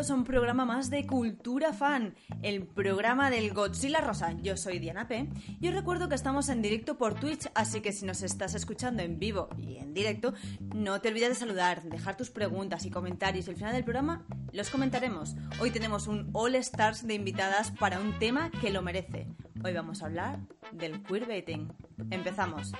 Bienvenidos a un programa más de Cultura Fan, el programa del Godzilla Rosa. Yo soy Diana P. Y os recuerdo que estamos en directo por Twitch, así que si nos estás escuchando en vivo y en directo, no te olvides de saludar, dejar tus preguntas y comentarios y al final del programa los comentaremos. Hoy tenemos un All Stars de invitadas para un tema que lo merece. Hoy vamos a hablar del queerbaiting. Empezamos.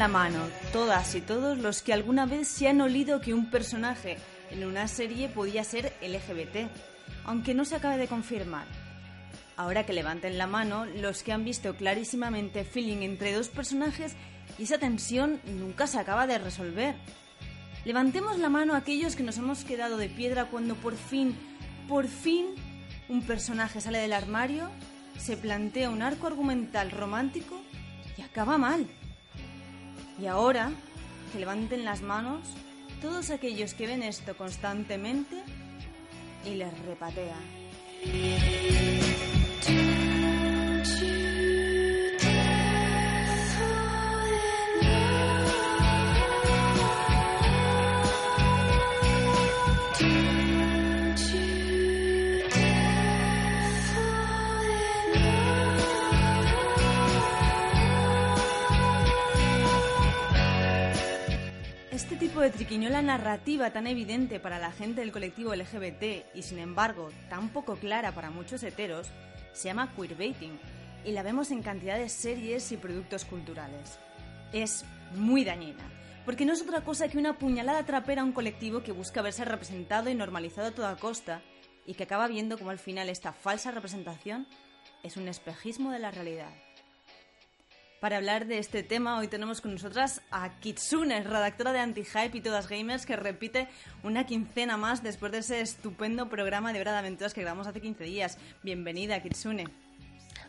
La mano todas y todos los que alguna vez se han olido que un personaje en una serie podía ser LGBT, aunque no se acabe de confirmar. Ahora que levanten la mano los que han visto clarísimamente feeling entre dos personajes y esa tensión nunca se acaba de resolver. Levantemos la mano aquellos que nos hemos quedado de piedra cuando por fin, por fin, un personaje sale del armario, se plantea un arco argumental romántico y acaba mal. Y ahora, que levanten las manos todos aquellos que ven esto constantemente y les repatean. De triquiñola narrativa tan evidente para la gente del colectivo LGBT y sin embargo tan poco clara para muchos heteros se llama queerbaiting y la vemos en cantidad de series y productos culturales. Es muy dañina, porque no es otra cosa que una puñalada trapera a un colectivo que busca verse representado y normalizado a toda costa y que acaba viendo como al final esta falsa representación es un espejismo de la realidad. Para hablar de este tema, hoy tenemos con nosotras a Kitsune, redactora de Anti-Hype y Todas Gamers, que repite una quincena más después de ese estupendo programa de Hora de Aventuras que grabamos hace 15 días. Bienvenida, Kitsune.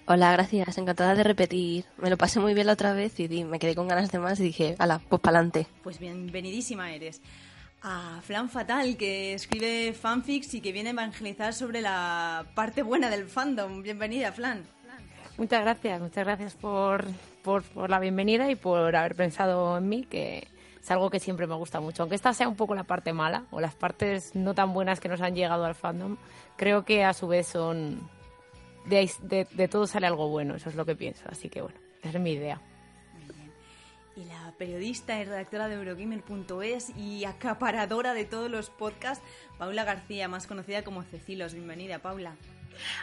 Hola, gracias. Encantada de repetir. Me lo pasé muy bien la otra vez y me quedé con ganas de más y dije, ala, pues pa'lante. Pues bienvenidísima eres. A Flan Fatal, que escribe fanfics y que viene a evangelizar sobre la parte buena del fandom. Bienvenida, Flan. Muchas gracias, muchas gracias por, por, la bienvenida y por haber pensado en mí, que es algo que siempre me gusta mucho. Aunque esta sea un poco la parte mala o las partes no tan buenas que nos han llegado al fandom, creo que a su vez son... De, todo sale algo bueno, eso es lo que pienso. Así que bueno, esa es mi idea. Y la periodista y redactora de Eurogamer.es y acaparadora de todos los podcasts, Paula García, más conocida como Cecilos. Bienvenida, Paula.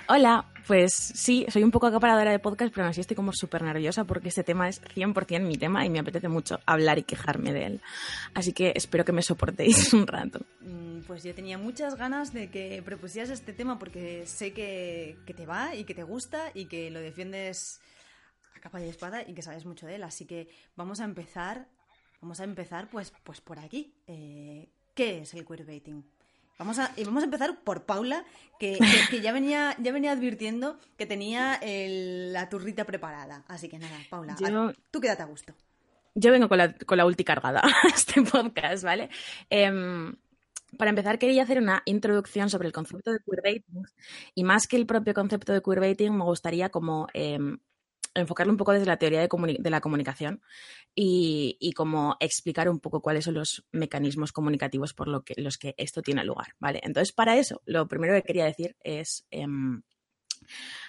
Hola, pues sí, soy un poco acaparadora de podcast, pero aún así estoy como súper nerviosa porque este tema es 100% mi tema y me apetece mucho hablar y quejarme de él. Así que espero que me soportéis un rato. Mm, Pues yo tenía muchas ganas de que propusieras este tema porque sé que, te va y que te gusta y que lo defiendes a capa y espada y que sabes mucho de él. Así que vamos a empezar, vamos a empezar pues, pues por aquí. Eh, ¿Qué es el queerbaiting? Vamos a, y vamos a empezar por Paula, que, que- que ya, venía, ya venía advirtiendo que tenía el- la turrita preparada. Así que nada, Paula, Yo- a- tú quédate a gusto. Yo vengo con la, con la ulti cargada a este podcast, ¿vale? Em, para empezar, quería hacer una introducción sobre el concepto de queerbaiting y más que el propio concepto de queerbaiting, me gustaría como em, enfocarlo un poco desde la teoría de, la comunicación y, y, como explicar un poco cuáles son los mecanismos comunicativos por lo que, los que esto tiene lugar, ¿vale? Entonces, para eso, lo primero que quería decir es... Em,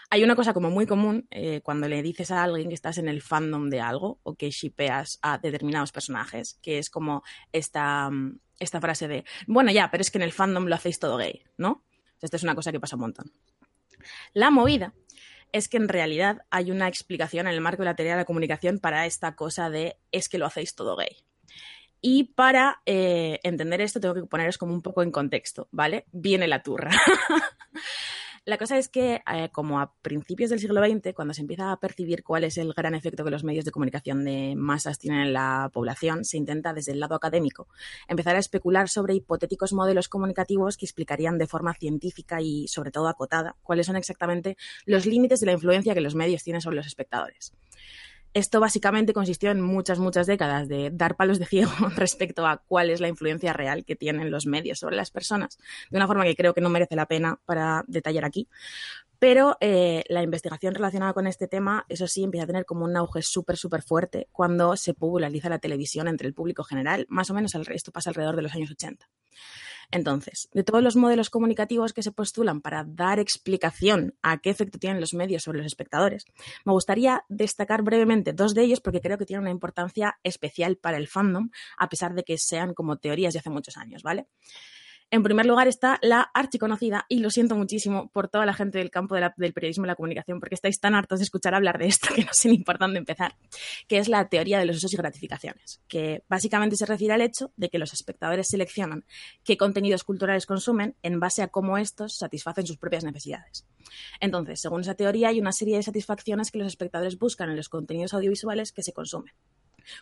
hay una cosa como muy común eh, cuando le dices a alguien que estás en el fandom de algo o que shipeas a determinados personajes, que es como esta, mm, esta frase de, bueno, ya, pero es que en el fandom lo hacéis todo gay, ¿no? Esta es una cosa que pasa un montón. La movida es que en realidad hay una explicación en el marco de la teoría de la comunicación para esta cosa de es que lo hacéis todo gay. Y para eh, entender esto tengo que poneros como un poco en contexto, ¿vale? Viene la turra. La cosa es que, eh, como a principios del siglo XX, cuando se empieza a percibir cuál es el gran efecto que los medios de comunicación de masas tienen en la población, se intenta desde el lado académico empezar a especular sobre hipotéticos modelos comunicativos que explicarían de forma científica y sobre todo acotada cuáles son exactamente los límites de la influencia que los medios tienen sobre los espectadores. Esto básicamente consistió en muchas, muchas décadas de dar palos de ciego respecto a cuál es la influencia real que tienen los medios sobre las personas, de una forma que creo que no merece la pena para detallar aquí. Pero eh, la investigación relacionada con este tema, eso sí, empieza a tener como un auge súper, súper fuerte cuando se populariza la televisión entre el público general. Más o menos esto pasa alrededor de los años 80. Entonces, de todos los modelos comunicativos que se postulan para dar explicación a qué efecto tienen los medios sobre los espectadores, me gustaría destacar brevemente dos de ellos porque creo que tienen una importancia especial para el fandom, a pesar de que sean como teorías de hace muchos años, ¿vale? En primer lugar está la archiconocida, y lo siento muchísimo por toda la gente del campo del periodismo y la comunicación, porque estáis tan hartos de escuchar hablar de esto que no sé ni por dónde empezar, que es la teoría de los usos y gratificaciones, que básicamente se refiere al hecho de que los espectadores seleccionan qué contenidos culturales consumen en base a cómo estos satisfacen sus propias necesidades. Entonces, según esa teoría, hay una serie de satisfacciones que los espectadores buscan en los contenidos audiovisuales que se consumen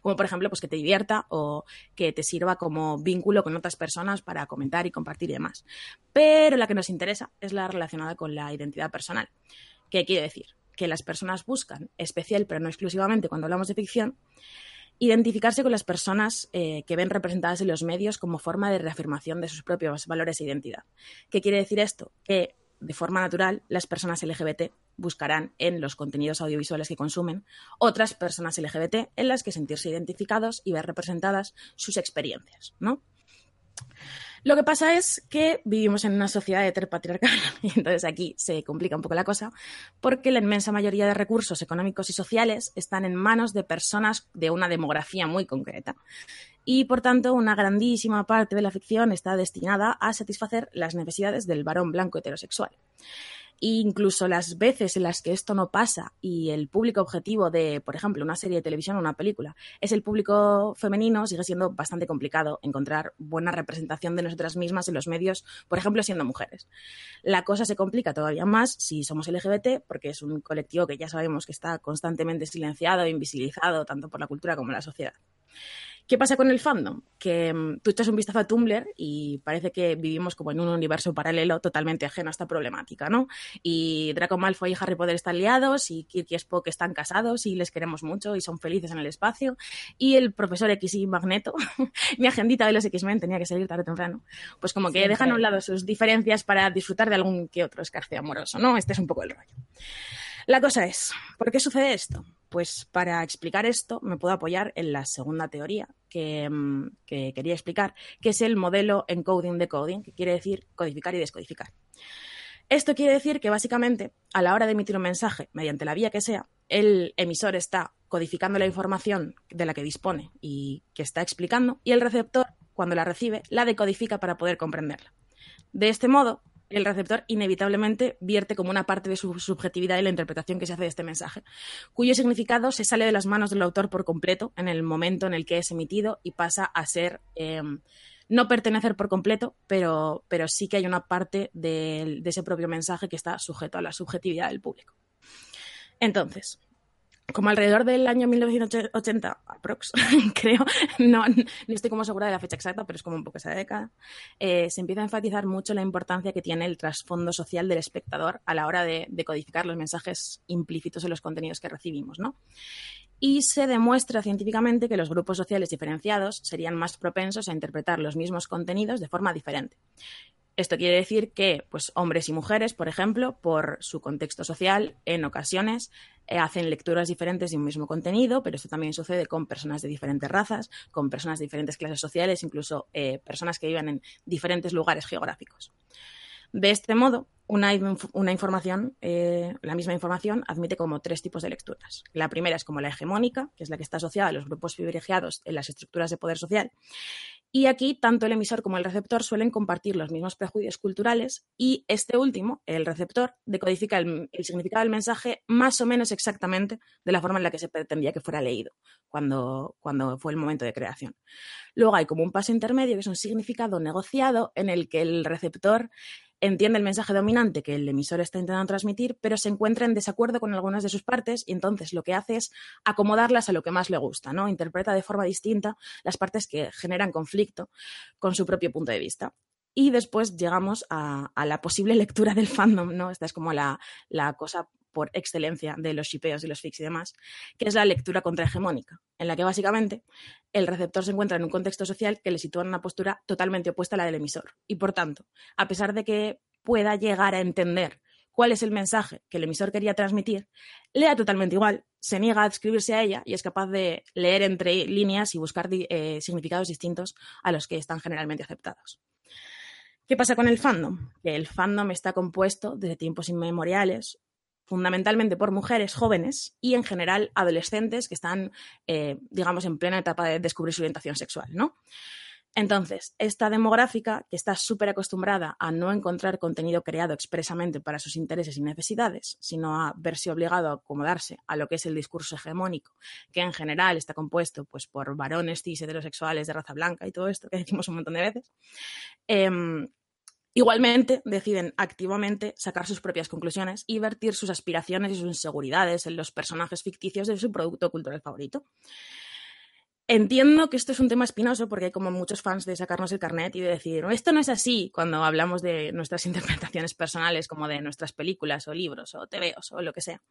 como por ejemplo pues que te divierta o que te sirva como vínculo con otras personas para comentar y compartir y demás. Pero la que nos interesa es la relacionada con la identidad personal. ¿Qué quiere decir? Que las personas buscan, especial pero no exclusivamente cuando hablamos de ficción, identificarse con las personas eh, que ven representadas en los medios como forma de reafirmación de sus propios valores e identidad. ¿Qué quiere decir esto? Que de forma natural las personas LGBT buscarán en los contenidos audiovisuales que consumen otras personas LGBT en las que sentirse identificados y ver representadas sus experiencias, ¿no? Lo que pasa es que vivimos en una sociedad heteropatriarcal y entonces aquí se complica un poco la cosa porque la inmensa mayoría de recursos económicos y sociales están en manos de personas de una demografía muy concreta y por tanto una grandísima parte de la ficción está destinada a satisfacer las necesidades del varón blanco heterosexual incluso las veces en las que esto no pasa y el público objetivo de, por ejemplo, una serie de televisión o una película es el público femenino, sigue siendo bastante complicado encontrar buena representación de nosotras mismas en los medios, por ejemplo, siendo mujeres. La cosa se complica todavía más si somos LGBT, porque es un colectivo que ya sabemos que está constantemente silenciado e invisibilizado tanto por la cultura como la sociedad. ¿Qué pasa con el fandom? Que mm, tú echas un vistazo a Tumblr y parece que vivimos como en un universo paralelo totalmente ajeno a esta problemática, ¿no? Y Draco Malfoy y Harry Potter están liados y Kirk y Spock están casados y les queremos mucho y son felices en el espacio y el profesor X y Magneto, mi agendita de los X-Men tenía que salir tarde o temprano, pues como que dejan a un lado sus diferencias para disfrutar de algún que otro escarce amoroso, ¿no? Este es un poco el rollo. La cosa es, ¿por qué sucede esto? Pues para explicar esto me puedo apoyar en la segunda teoría que, mm, quería explicar, que es el modelo encoding-decoding, que quiere decir codificar y descodificar. Esto quiere decir que básicamente a la hora de emitir un mensaje, mediante la vía que sea, el emisor está codificando la información de la que dispone y que está explicando, y el receptor, cuando la recibe, la decodifica para poder comprenderla. De este modo, el receptor inevitablemente vierte como una parte de su subjetividad y la interpretación que se hace de este mensaje, cuyo significado se sale de las manos del autor por completo en el momento en el que es emitido y pasa a ser em, no pertenecer por completo, pero, pero sí que hay una parte de ese propio mensaje que está sujeto a la subjetividad del público. Entonces, como alrededor del año 1980, aprox, creo, no, estoy como segura de la fecha exacta, pero es como un poco esa década, eh, se empieza a enfatizar mucho la importancia que tiene el trasfondo social del espectador a la hora de, de, codificar los mensajes implícitos en los contenidos que recibimos, ¿no? Y se demuestra científicamente que los grupos sociales diferenciados serían más propensos a interpretar los mismos contenidos de forma diferente. Esto quiere decir que pues, hombres y mujeres, por ejemplo, por su contexto social, en ocasiones eh, hacen lecturas diferentes de un mismo contenido, pero esto también sucede con personas de diferentes razas, con personas de diferentes clases sociales, incluso eh, personas que viven en diferentes lugares geográficos. De este modo, una, información, eh, la misma información, admite como tres tipos de lecturas. La primera es como la hegemónica, que es la que está asociada a los grupos privilegiados en las estructuras de poder social. Y aquí, tanto el emisor como el receptor suelen compartir los mismos prejuicios culturales y este último, el receptor, decodifica el, significado del mensaje más o menos exactamente de la forma en la que se pretendía que fuera leído cuando, cuando fue el momento de creación. Luego hay como un paso intermedio, que es un significado negociado en el que el receptor entiende el mensaje dominante que el emisor está intentando transmitir, pero se encuentra en desacuerdo con algunas de sus partes y entonces lo que hace es acomodarlas a lo que más le gusta, ¿no? Interpreta de forma distinta las partes que generan conflicto con su propio punto de vista. Y después llegamos a, la posible lectura del fandom, ¿no? Esta es como la, la cosa por excelencia de los shipeos y los fics y demás, que es la lectura contrahegemónica, en la que básicamente el receptor se encuentra en un contexto social que le sitúa en una postura totalmente opuesta a la del emisor. Y por tanto, a pesar de que pueda llegar a entender cuál es el mensaje que el emisor quería transmitir, le da totalmente igual, se niega a adscribirse a ella y es capaz de leer entre líneas y buscar eh, significados distintos a los que están generalmente aceptados. ¿Qué pasa con el fandom? Que el fandom está compuesto desde tiempos inmemoriales fundamentalmente por mujeres jóvenes y en general adolescentes que están, eh, digamos, en plena etapa de descubrir su orientación sexual, ¿no? Entonces, esta demográfica, que está súper acostumbrada a no encontrar contenido creado expresamente para sus intereses y necesidades, sino a verse obligado a acomodarse a lo que es el discurso hegemónico, que en general está compuesto pues, por varones cis heterosexuales de raza blanca y todo esto que decimos un montón de veces, em, Igualmente, deciden activamente sacar sus propias conclusiones y vertir sus aspiraciones y sus inseguridades en los personajes ficticios de su producto cultural favorito. Entiendo que esto es un tema espinoso porque hay como muchos fans de sacarnos el carnet y de decir, esto no es así cuando hablamos de nuestras interpretaciones personales como de nuestras películas o libros o TVOs o lo que sea.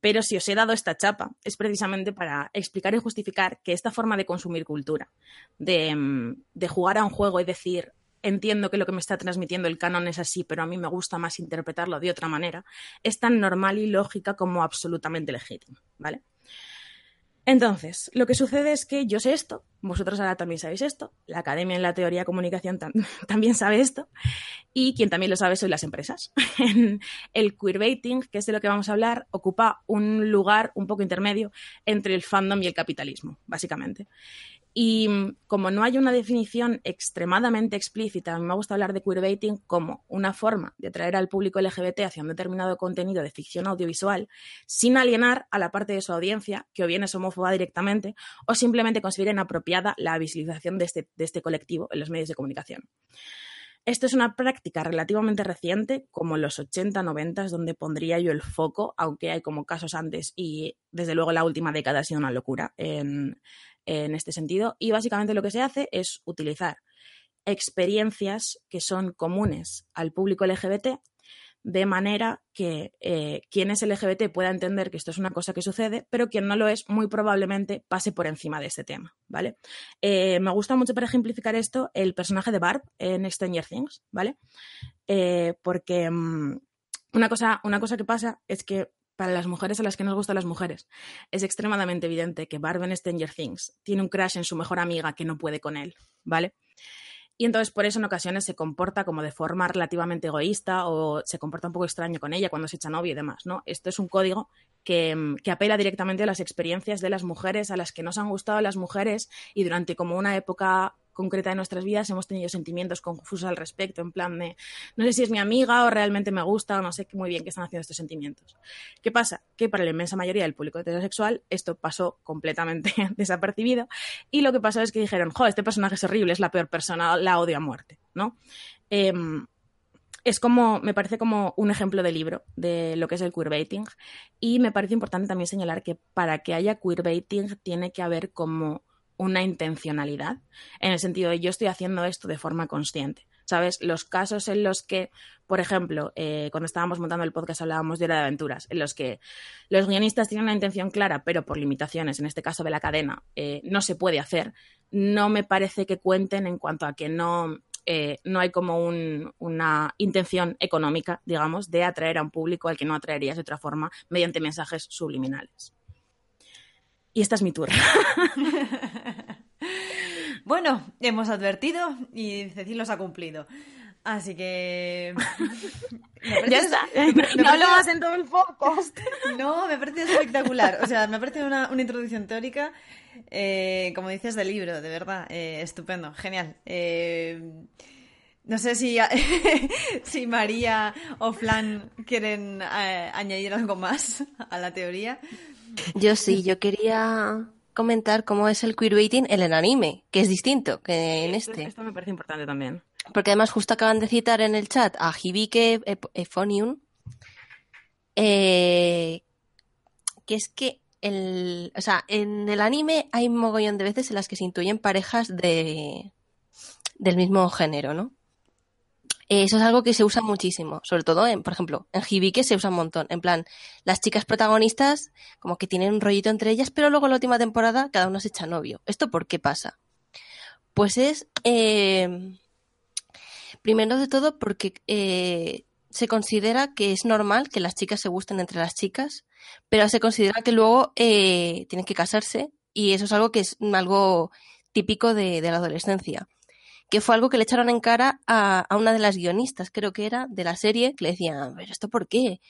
Pero si os he dado esta chapa es precisamente para explicar y justificar que esta forma de consumir cultura, de, mm, de jugar a un juego y decir, entiendo que lo que me está transmitiendo el canon es así, pero a mí me gusta más interpretarlo de otra manera, es tan normal y lógica como absolutamente legítimo, ¿vale? Entonces, lo que sucede es que yo sé esto, vosotros ahora también sabéis esto, la academia en la teoría de comunicación también sabe esto, y quien también lo sabe son las empresas. el queerbaiting, que es de lo que vamos a hablar, ocupa un lugar un poco intermedio entre el fandom y el capitalismo, básicamente. Y mm, como no hay una definición extremadamente explícita, a mí me gusta hablar de queerbaiting como una forma de atraer al público LGBT hacia un determinado contenido de ficción audiovisual sin alienar a la parte de su audiencia que o bien es homófoba directamente o simplemente considera inapropiada la visibilización de este, de este colectivo en los medios de comunicación. Esto es una práctica relativamente reciente, como los 80, 90, donde pondría yo el foco, aunque hay como casos antes y desde luego la última década ha sido una locura en este sentido. Y básicamente lo que se hace es utilizar experiencias que son comunes al público LGBT de manera que eh, quien es LGBT pueda entender que esto es una cosa que sucede, pero quien no lo es muy probablemente pase por encima de este tema, ¿vale? Eh, me gusta mucho para ejemplificar esto el personaje de Barb en Stranger Things, ¿vale? Eh, porque mm, una, cosa, una cosa que pasa es que para las mujeres a las que nos gustan las mujeres. Es extremadamente evidente que Barb en Stranger Things tiene un crush en su mejor amiga que no puede con él, ¿vale? Y entonces por eso en ocasiones se comporta como de forma relativamente egoísta o se comporta un poco extraño con ella cuando se echa novio y demás, ¿no? Esto es un código que, que, apela directamente a las experiencias de las mujeres, a las que nos han gustado las mujeres y durante como una época concreta de nuestras vidas hemos tenido sentimientos confusos al respecto, en plan de no sé si es mi amiga o realmente me gusta o no sé muy bien qué están haciendo estos sentimientos. ¿Qué pasa? Que para la inmensa mayoría del público heterosexual esto pasó completamente desapercibido y lo que pasó es que dijeron, jo, este personaje es horrible, es la peor persona, la odio a muerte, ¿no? Em, es como, me parece como un ejemplo de libro de lo que es el queerbaiting y me parece importante también señalar que para que haya queerbaiting tiene que haber como una intencionalidad, en el sentido de yo estoy haciendo esto de forma consciente. ¿Sabes? Los casos en los que, por ejemplo, eh, cuando estábamos montando el podcast hablábamos de Hora de Aventuras, en los que los guionistas tienen una intención clara, pero por limitaciones, en este caso de la cadena, eh, no se puede hacer, no me parece que cuenten en cuanto a que no, eh, no hay como una intención económica, digamos, de atraer a un público al que no atraerías de otra forma mediante mensajes subliminales. Y esta es mi tour. bueno, hemos advertido y Cecil los ha cumplido. Así que. ya está. no hablo más en todo el podcast. No, me parece espectacular. O sea, me parece una, una introducción teórica, eh, como dices, del libro, de verdad. Eh, estupendo, genial. Eh, no sé si, si María o Flan quieren añadir algo más a la teoría. Yo sí, yo quería comentar cómo es el queerbaiting en el anime, que es distinto que en este. Esto me parece importante también. Porque además justo acaban de citar en el chat a Hibike Efonium, eh, que es que el, o sea, en el anime hay un mogollón de veces en las que se intuyen parejas de, del mismo género, ¿no? Eso es algo que se usa muchísimo, sobre todo, en, por ejemplo, en Hibike se usa un montón. En plan, las chicas protagonistas como que tienen un rollito entre ellas, pero luego en la última temporada cada uno se echa novio. ¿Esto por qué pasa? Pues es, eh, primero de todo porque eh, se considera que es normal que las chicas se gusten entre las chicas, pero se considera que luego eh, tienen que casarse y eso es algo que es algo típico de la adolescencia que fue algo que le echaron en cara a, una de las guionistas, creo que era, de la serie, que le decían, pero ¿esto por qué?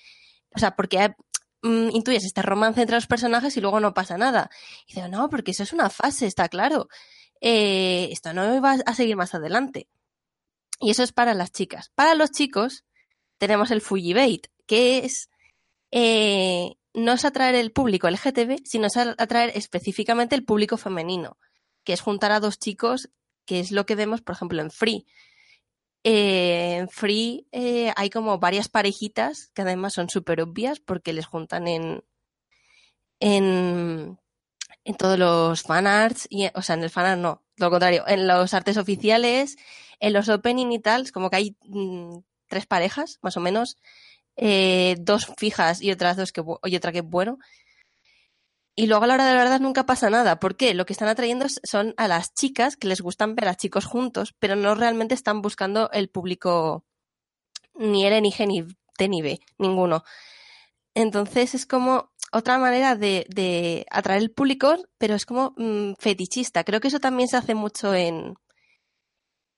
O sea, porque mm, intuyes este romance entre los personajes y luego no pasa nada. Y dice, no, porque eso es una fase, está claro. Eh, esto no va a seguir más adelante. Y eso es para las chicas. Para los chicos tenemos el Fujibait, que es eh, no es atraer el público LGTB, sino es atraer específicamente el público femenino, que es juntar a dos chicos que es lo que vemos, por ejemplo, en Free. Eh, en Free eh, hay como varias parejitas que además son súper obvias porque les juntan en, en, en todos los fanarts, y, o sea, en el fanart no, lo contrario, en los artes oficiales, en los opening y tal, como que hay mm, tres parejas, más o menos, eh, dos fijas y otras dos que y otra que es bueno, y luego a la hora de la verdad nunca pasa nada. ¿Por qué? Lo que están atrayendo son a las chicas que les gustan ver a chicos juntos, pero no realmente están buscando el público ni L, ni G, T, ni B, ninguno. Entonces es como otra manera de, atraer el público, pero es como mm, fetichista. Creo que eso también se hace mucho en,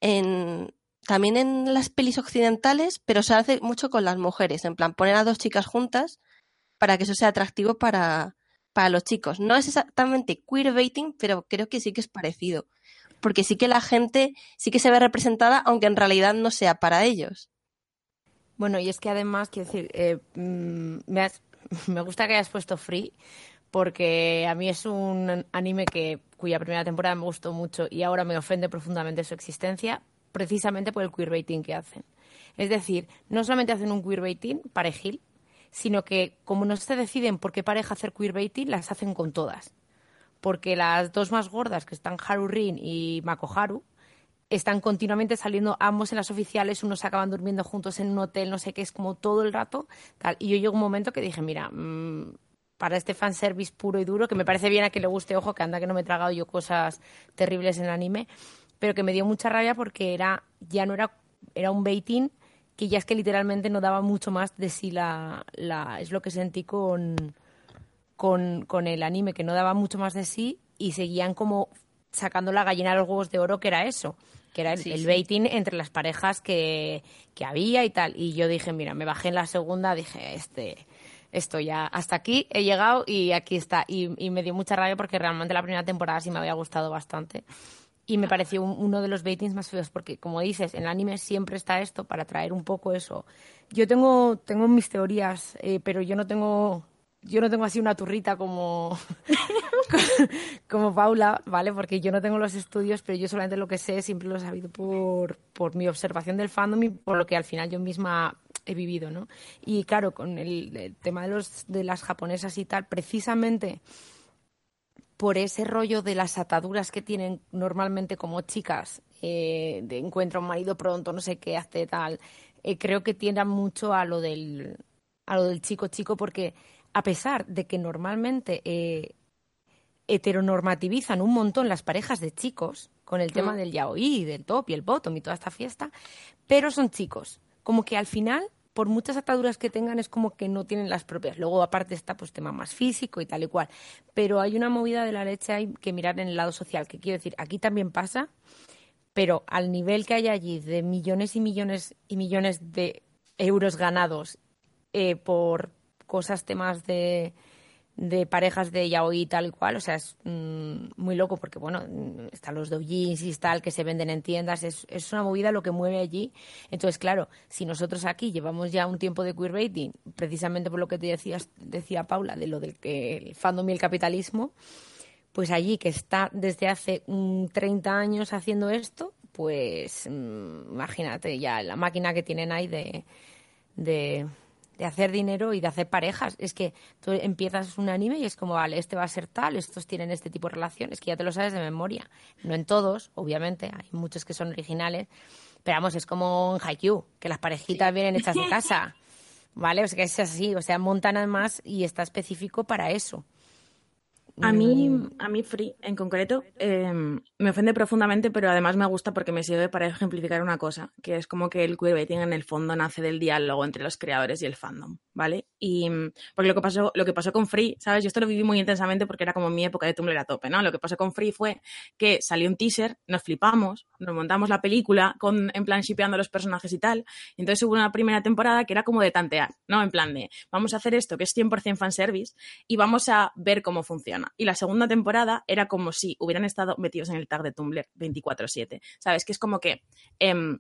en también en las pelis occidentales, pero se hace mucho con las mujeres. En plan, poner a dos chicas juntas para que eso sea atractivo para, para los chicos. No es exactamente queerbaiting, pero creo que sí que es parecido. Porque sí que la gente sí que se ve representada, aunque en realidad no sea para ellos. Bueno, y es que además, quiero decir, eh, mm, me, me gusta que hayas puesto Free, porque a mí es un anime que cuya primera temporada me gustó mucho y ahora me ofende profundamente su existencia, precisamente por el queerbaiting que hacen. Es decir, no solamente hacen un queerbaiting parejil, sino que como no se deciden por qué pareja hacer queerbaiting, las hacen con todas. Porque las dos más gordas, que están Harurin y Makoharu, están continuamente saliendo ambos en las oficiales, unos acaban durmiendo juntos en un hotel, no sé qué, es como todo el rato. Y yo llego un momento que dije, mira, mmm, para este fanservice puro y duro, que me parece bien a que le guste, ojo, que anda que no me he tragado yo cosas terribles en el anime, pero que me dio mucha rabia porque era, ya no era, era un baiting que ya es que literalmente no daba mucho más de sí la, la es lo que sentí con, con, con, el anime, que no daba mucho más de sí y seguían como sacando la gallina de los huevos de oro, que era eso, que era el, baiting entre las parejas que, que, había y tal. Y yo dije, mira, me bajé en la segunda, dije, este, esto ya, hasta aquí he llegado y aquí está. Y, y me dio mucha rabia porque realmente la primera temporada sí me había gustado bastante y me pareció uno de los baitings más feos porque como dices en el anime siempre está esto para traer un poco eso. Yo tengo tengo mis teorías eh, pero yo no tengo yo no tengo así una turrita como como Paula vale porque yo no tengo los estudios pero yo solamente lo que sé siempre lo he sabido por por mi observación del fandom y por lo que al final yo misma he vivido no y claro con el, el tema de los de las japonesas y tal precisamente por ese rollo de las ataduras que tienen normalmente como chicas, eh, de encuentra un marido pronto, no sé qué, hace tal, eh, creo que tiendan mucho a lo del a lo del chico chico porque a pesar de que normalmente eh, heteronormativizan un montón las parejas de chicos con el tema Mm. del yaoi, del top y el bottom y toda esta fiesta, pero son chicos. Como que al final, por muchas ataduras que tengan, es como que no tienen las propias. Luego, aparte, está pues tema más físico y tal y cual. Pero hay una movida de la leche hay que mirar en el lado social, que quiero decir, aquí también pasa, pero al nivel que hay allí de millones y millones y millones de euros ganados eh, por cosas, temas de, de parejas de yaoi tal y cual, o sea, es mm, muy loco porque, bueno, mm, están los doujins y tal que se venden en tiendas, es, es una movida lo que mueve allí. Entonces, claro, si nosotros aquí llevamos ya un tiempo de queerbaiting, precisamente por lo que te decías, decía Paula, de lo del que el fandom y el capitalismo, pues allí que está desde hace mm, 30 años haciendo esto, pues mm, imagínate ya la máquina que tienen ahí de, de hacer dinero y de hacer parejas. Es que tú empiezas un anime y es como, vale, este va a ser tal, estos tienen este tipo de relaciones, que ya te lo sabes de memoria. No en todos, obviamente, hay muchos que son originales, pero vamos, es como en Haikyuu, que las parejitas vienen hechas de casa. ¿Vale? O sea, que es así, o sea, montan además y está específico para eso. A mí, a mí Free, en concreto, eh, me ofende profundamente, pero además me gusta porque me sirve para ejemplificar una cosa, que es como que el queerbaiting en el fondo nace del diálogo entre los creadores y el fandom, ¿vale? Y mm, porque lo que pasó, lo que pasó con Free, ¿sabes? Yo esto lo viví muy intensamente porque era como mi época de Tumblr a tope, ¿no? Lo que pasó con Free fue que salió un teaser, nos flipamos, nos montamos la película con, en plan shipeando los personajes y tal, entonces hubo una primera temporada que era como de tantear, ¿no? En plan de, vamos a hacer esto que es 100% fanservice y vamos a ver cómo funciona. Y la segunda temporada era como si hubieran estado metidos en el tag de Tumblr 24/7, ¿sabes? Que es como que... em,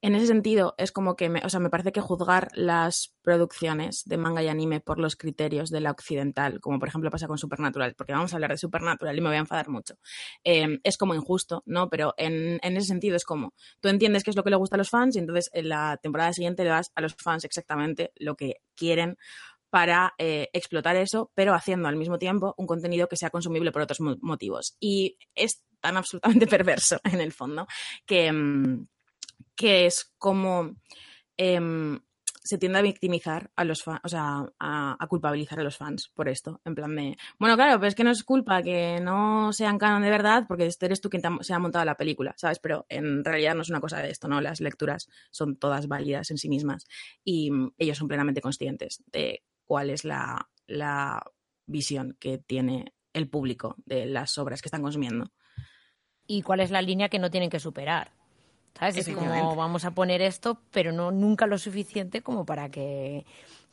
en ese sentido, es como que, me, o sea, me parece que juzgar las producciones de manga y anime por los criterios de la occidental, como por ejemplo pasa con Supernatural, porque vamos a hablar de Supernatural y me voy a enfadar mucho, eh, es como injusto, ¿no? Pero en, en, ese sentido es como, tú entiendes qué es lo que le gusta a los fans y entonces en la temporada siguiente le das a los fans exactamente lo que quieren para eh, explotar eso, pero haciendo al mismo tiempo un contenido que sea consumible por otros motivos. Y es tan absolutamente perverso en el fondo que... Mmm, que es como eh, se tiende a victimizar a los fans, o sea, a, culpabilizar a los fans por esto, en plan de, bueno, claro, pero es que no es culpa que no sean canon de verdad porque este eres tú quien se ha montado la película, ¿sabes? Pero en realidad no es una cosa de esto, ¿no? Las lecturas son todas válidas en sí mismas y ellos son plenamente conscientes de cuál es la, la visión que tiene el público de las obras que están consumiendo. Y cuál es la línea que no tienen que superar. ¿Sabes? Es como vamos a poner esto, pero no nunca lo suficiente como para que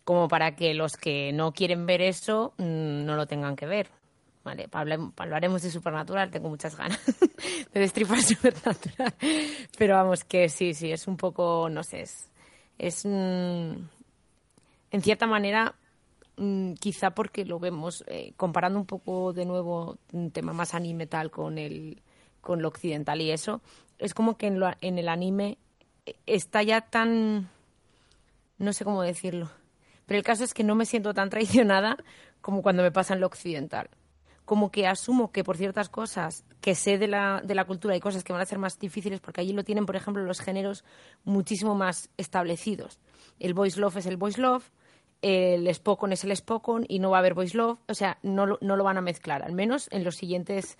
como para que los que no quieren ver eso mmm, no lo tengan que ver. Vale, hablaremos de Supernatural, tengo muchas ganas de destripar Supernatural. Pero vamos, que sí, sí, es un poco, no sé, es, es mmm, en cierta manera, mmm, quizá porque lo vemos, eh, comparando un poco de nuevo un tema más anime tal con el con lo occidental y eso, es como que en, lo, en, el anime está ya tan... no sé cómo decirlo. Pero el caso es que no me siento tan traicionada como cuando me pasa en lo occidental. Como que asumo que por ciertas cosas que sé de la, de la cultura hay cosas que van a ser más difíciles porque allí lo tienen, por ejemplo, los géneros muchísimo más establecidos. El voice love es el voice love, el Spokon es el Spokon y no va a haber voice love. O sea, no, no lo van a mezclar, al menos en los siguientes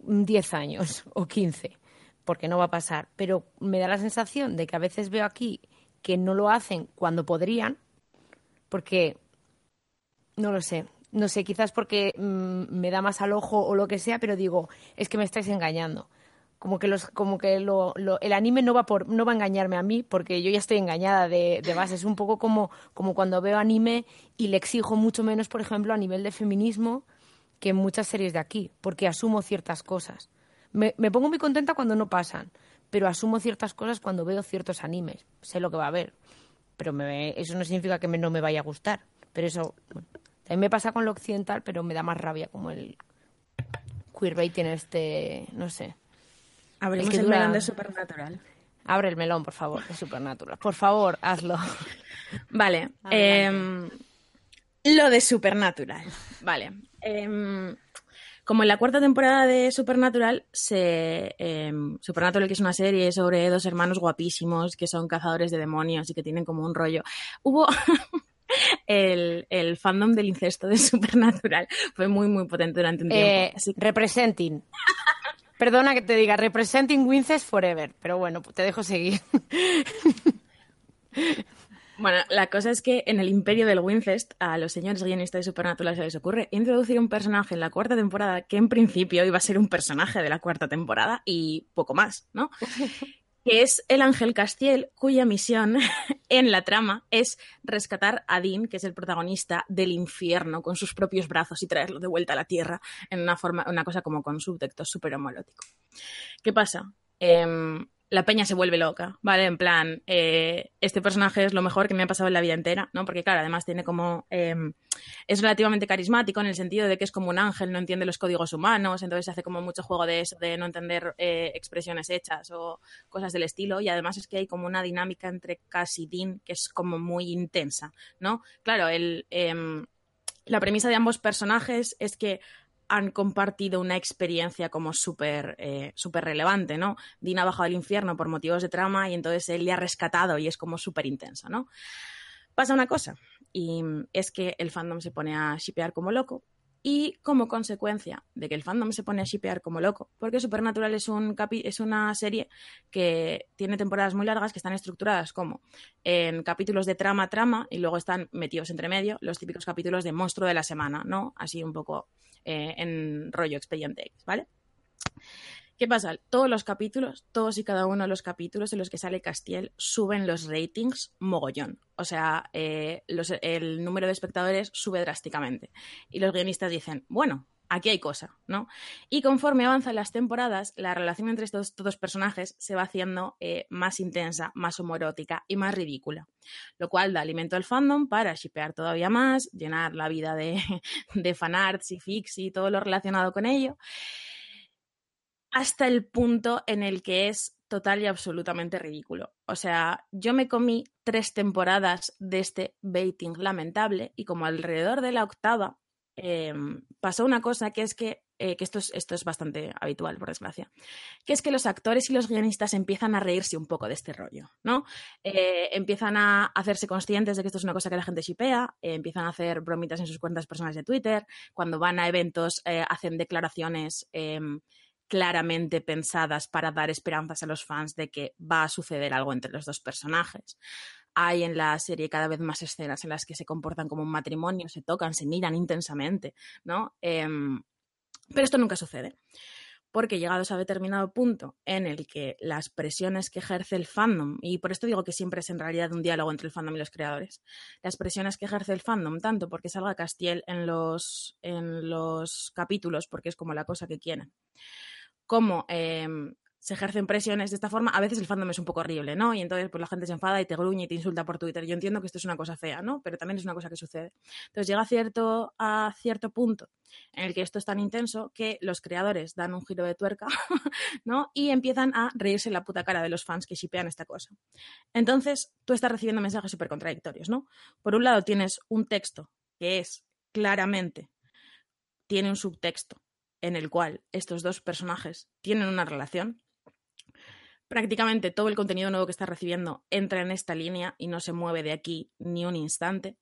10 años o 15, porque no va a pasar. Pero me da la sensación de que a veces veo aquí que no lo hacen cuando podrían, porque no lo sé. No sé, quizás porque mmm, me da más al ojo o lo que sea, pero digo, es que me estáis engañando. Como que, los, como que lo, lo, el anime no va, por, no va a engañarme a mí, porque yo ya estoy engañada de, de base. Es un poco como, como cuando veo anime y le exijo mucho menos, por ejemplo, a nivel de feminismo, que en muchas series de aquí, porque asumo ciertas cosas. Me, me, pongo muy contenta cuando no pasan, pero asumo ciertas cosas cuando veo ciertos animes. Sé lo que va a haber, pero me, eso no significa que me, no me vaya a gustar. Pero eso bueno, también me pasa con lo occidental, pero me da más rabia como el queerbaiting este, no sé. Abrimos el, el melón de Supernatural. Abre el melón, por favor, de Supernatural. Por favor, hazlo. Vale. Eh, lo de Supernatural. Vale. Eh, como en la cuarta temporada de Supernatural, se, eh, Supernatural, que es una serie sobre dos hermanos guapísimos que son cazadores de demonios y que tienen como un rollo. Hubo. el, el fandom del incesto de Supernatural. Fue muy, muy potente durante un tiempo. Eh, Así que- Representing. Perdona que te diga, representing Winces forever. Pero bueno, te dejo seguir. Bueno, la cosa es que en el imperio del Wincest a los señores guionistas de Supernatural se les ocurre introducir un personaje en la cuarta temporada que en principio iba a ser un personaje de la cuarta temporada y poco más, ¿no? que es el Ángel Castiel, cuya misión en la trama es rescatar a Dean, que es el protagonista del infierno, con sus propios brazos y traerlo de vuelta a la Tierra en una forma, una cosa como con subtexto súper homolótico. ¿Qué pasa? Em, la peña se vuelve loca, ¿vale? En plan, eh, este personaje es lo mejor que me ha pasado en la vida entera, ¿no? Porque, claro, además tiene como. em, es relativamente carismático en el sentido de que es como un ángel, no entiende los códigos humanos, entonces hace como mucho juego de eso, de no entender eh, expresiones hechas o cosas del estilo. Y además es que hay como una dinámica entre Cass Dean que es como muy intensa, ¿no? Claro, el. em, la premisa de ambos personajes es que han compartido una experiencia como súper eh, súper relevante, ¿no? Dean ha bajado al infierno por motivos de trama y entonces él le ha rescatado y es como súper intenso, ¿no? Pasa una cosa, y es que el fandom se pone a shipear como loco y como consecuencia de que el fandom se pone a shipear como loco, porque Supernatural es, un es una serie que tiene temporadas muy largas que están estructuradas como en capítulos de trama trama y luego están metidos entre medio los típicos capítulos de monstruo de la semana, ¿no? Así un poco eh, en rollo expediente X, ¿vale? ¿Qué pasa? Todos los capítulos, todos y cada uno de los capítulos en los que sale Castiel suben los ratings mogollón. O sea, eh, el número de espectadores sube drásticamente. Y los guionistas dicen, bueno, aquí hay cosa, ¿no? Y conforme avanzan las temporadas, la relación entre estos dos personajes se va haciendo eh, más intensa, más homoerótica y más ridícula. Lo cual da alimento al fandom para shipear todavía más, llenar la vida de, de fanarts y fics y todo lo relacionado con ello hasta el punto en el que es total y absolutamente ridículo. O sea, yo me comí tres temporadas de este baiting lamentable y como alrededor de la octava eh, pasó una cosa que es que, eh, que esto, es, esto es bastante habitual, por desgracia, que es que los actores y los guionistas empiezan a reírse un poco de este rollo, ¿no? Eh, empiezan a hacerse conscientes de que esto es una cosa que la gente shipea, eh, empiezan a hacer bromitas en sus cuentas personales de Twitter, cuando van a eventos hacen declaraciones em, claramente pensadas para dar esperanzas a los fans de que va a suceder algo entre los dos personajes. Hay en la serie cada vez más escenas en las que se comportan como un matrimonio, se tocan, se miran intensamente, ¿no? Em, pero esto nunca sucede. Porque llegados a determinado punto en el que las presiones que ejerce el fandom, y por esto digo que siempre es en realidad un diálogo entre el fandom y los creadores, las presiones que ejerce el fandom, tanto porque salga Castiel en los, en los capítulos, porque es como la cosa que quieren, como eh, se ejercen presiones de esta forma, a veces el fandom es un poco horrible, ¿no? Y entonces pues la gente se enfada y te gruñe y te insulta por Twitter. Yo entiendo que esto es una cosa fea, ¿no? Pero también es una cosa que sucede. Entonces llega a cierto, a cierto punto en el que esto es tan intenso que los creadores dan un giro de tuerca, ¿no? Y empiezan a reírse la puta cara de los fans que shipean esta cosa. Entonces tú estás recibiendo mensajes súper contradictorios, ¿no? Por un lado tienes un texto que es claramente, tiene un subtexto en el cual estos dos personajes tienen una relación. Prácticamente todo el contenido nuevo que estás recibiendo entra en esta línea y no se mueve de aquí ni un instante.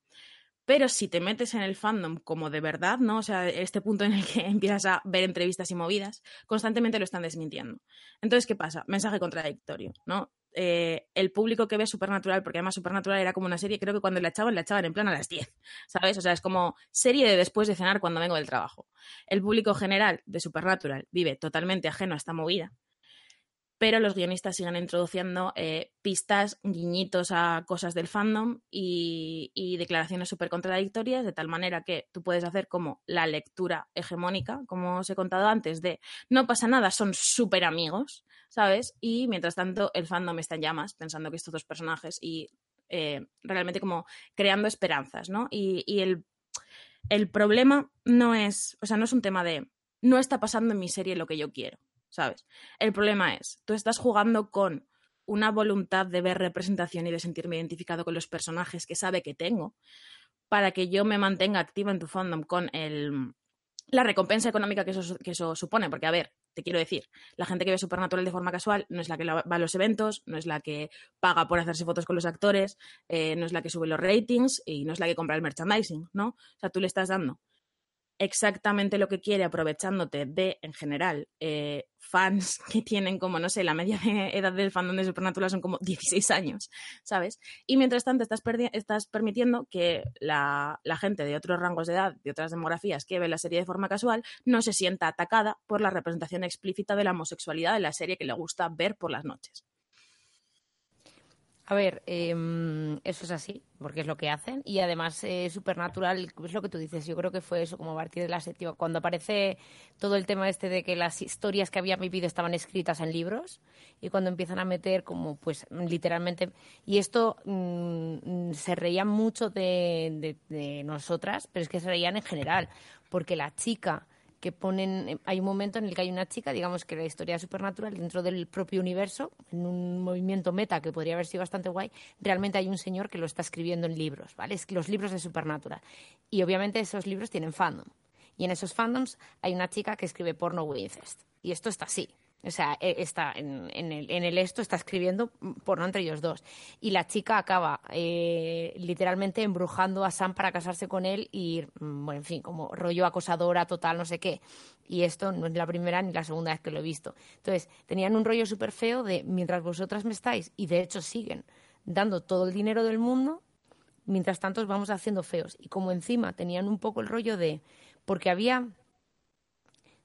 Pero si te metes en el fandom como de verdad, ¿no? O sea, este punto en el que empiezas a ver entrevistas y movidas, constantemente lo están desmintiendo. Entonces, ¿qué pasa? Mensaje contradictorio, ¿no? Eh, el público que ve Supernatural, porque además Supernatural era como una serie, creo que cuando la echaban, la echaban en plan a las 10, ¿sabes? O sea, es como serie de después de cenar cuando vengo del trabajo. El público general de Supernatural vive totalmente ajeno a esta movida, pero los guionistas siguen introduciendo eh, pistas, guiñitos a cosas del fandom y, declaraciones súper contradictorias, de tal manera que tú puedes hacer como la lectura hegemónica, como os he contado antes, de no pasa nada, son súper amigos, ¿sabes? Y mientras tanto el fandom está en llamas, pensando que estos dos personajes y eh, realmente como creando esperanzas, ¿no? Y, y el, el problema no es, o sea, no es un tema de no está pasando en mi serie lo que yo quiero. ¿Sabes? El problema es, tú estás jugando con una voluntad de ver representación y de sentirme identificado con los personajes que sabe que tengo, para que yo me mantenga activa en tu fandom con el, la recompensa económica que eso, que eso supone. Porque, a ver, te quiero decir, la gente que ve Supernatural de forma casual no es la que va a los eventos, no es la que paga por hacerse fotos con los actores, eh, no es la que sube los ratings y no es la que compra el merchandising, ¿no? O sea, tú le estás dando exactamente lo que quiere aprovechándote de, en general, eh, fans que tienen como, no sé, la media edad del fandom de Supernatural son como 16 años, ¿sabes? Y mientras tanto estás, estás permitiendo que la, la, gente de otros rangos de edad, de otras demografías que ve la serie de forma casual, no se sienta atacada por la representación explícita de la homosexualidad de la serie que le gusta ver por las noches. A ver, em, eso es así, porque es lo que hacen. Y además, eh, Supernatural, es lo que tú dices, yo creo que fue eso, como a partir de la séptima, cuando aparece todo el tema este de que las historias que habían vivido estaban escritas en libros, y cuando empiezan a meter como, pues, literalmente... Y esto mm, se reían mucho de, de nosotras, pero es que se reían en general, porque la chica que ponen, eh, hay un momento en el que hay una chica, digamos que la historia supernatural dentro del propio universo, en un movimiento meta que podría haber sido bastante guay, realmente hay un señor que lo está escribiendo en libros, ¿vale? Es los libros de Supernatural. Y obviamente esos libros tienen fandom. Y en esos fandoms hay una chica que escribe porno with incest. Y esto está así. O sea, e, está en, el, esto está escribiendo porno entre ellos dos. Y la chica acaba eh, literalmente embrujando a Sam para casarse con él y, mm, bueno, en fin, como rollo acosadora total, no sé qué. Y esto no es la primera ni la segunda vez que lo he visto. Entonces, tenían un rollo súper feo de mientras vosotras me estáis, y de hecho siguen dando todo el dinero del mundo, mientras tanto os vamos haciendo feos. Y como encima tenían un poco el rollo de. Porque había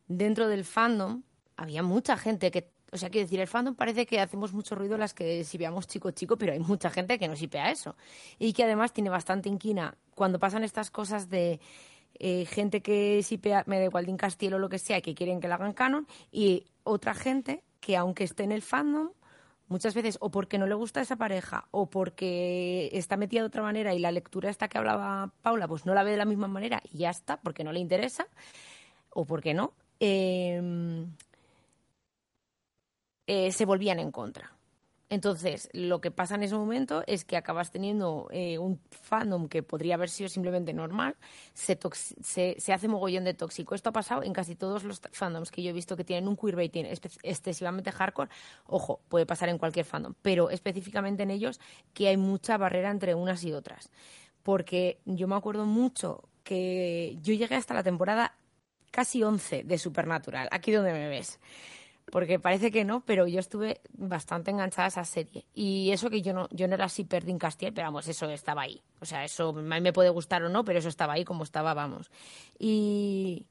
dentro del fandom había mucha gente que, o sea, quiero decir, el fandom parece que hacemos mucho ruido las que si veamos chico chico, pero hay mucha gente que no sipea eso. Y que además tiene bastante inquina cuando pasan estas cosas de eh, gente que sipea, me da igual de Castillo o lo que sea, que quieren que la hagan canon, y otra gente que aunque esté en el fandom, muchas veces o porque no le gusta esa pareja o porque está metida de otra manera y la lectura esta que hablaba Paula pues no la ve de la misma manera y ya está, porque no le interesa o porque no, eh, eh, se volvían en contra. Entonces, lo que pasa en ese momento es que acabas teniendo eh, un fandom que podría haber sido simplemente normal, se, se, hace mogollón de tóxico. Esto ha pasado en casi todos los fandoms que yo he visto que tienen un queerbaiting excesivamente hardcore. Ojo, puede pasar en cualquier fandom, pero específicamente en ellos que hay mucha barrera entre unas y otras. Porque yo me acuerdo mucho que yo llegué hasta la temporada casi 11 de Supernatural, aquí donde me ves porque parece que no, pero yo estuve bastante enganchada a esa serie. Y eso que yo no, yo no era así perdín Castiel, pero vamos, eso estaba ahí. O sea, eso me puede gustar o no, pero eso estaba ahí como estaba, vamos. Y,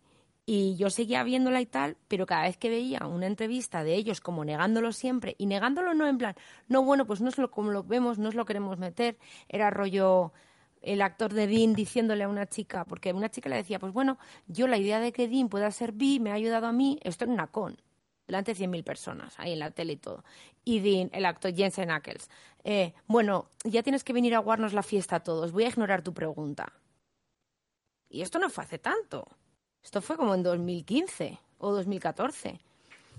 y yo seguía viéndola y tal, pero cada vez que veía una entrevista de ellos como negándolo siempre, y negándolo no en plan, no, bueno, pues no es lo como lo vemos, no es lo queremos meter, era rollo el actor de Dean diciéndole a una chica, porque una chica le decía, pues bueno, yo la idea de que Dean pueda ser bi me ha ayudado a mí, esto en una con delante de 100.000 personas, ahí en la tele y todo. Y Dean, el actor Jensen Ackles, eh, bueno, ya tienes que venir a guardarnos la fiesta a todos, voy a ignorar tu pregunta. Y esto no fue hace tanto. Esto fue como en 2015 o 2014.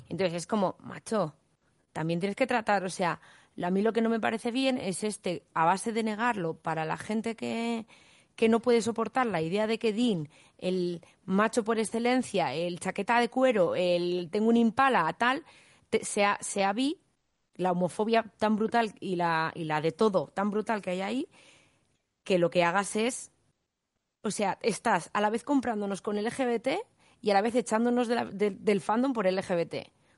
Entonces es como, macho, también tienes que tratar, o sea, a mí lo que no me parece bien es este, a base de negarlo para la gente que, que no puede soportar la idea de que Dean, el macho por excelencia, el chaqueta de cuero, el tengo un impala, tal, sea, sea vi, la homofobia tan brutal y la, y la de todo tan brutal que hay ahí, que lo que hagas es, o sea, estás a la vez comprándonos con LGBT y a la vez echándonos del fandom por LGBT.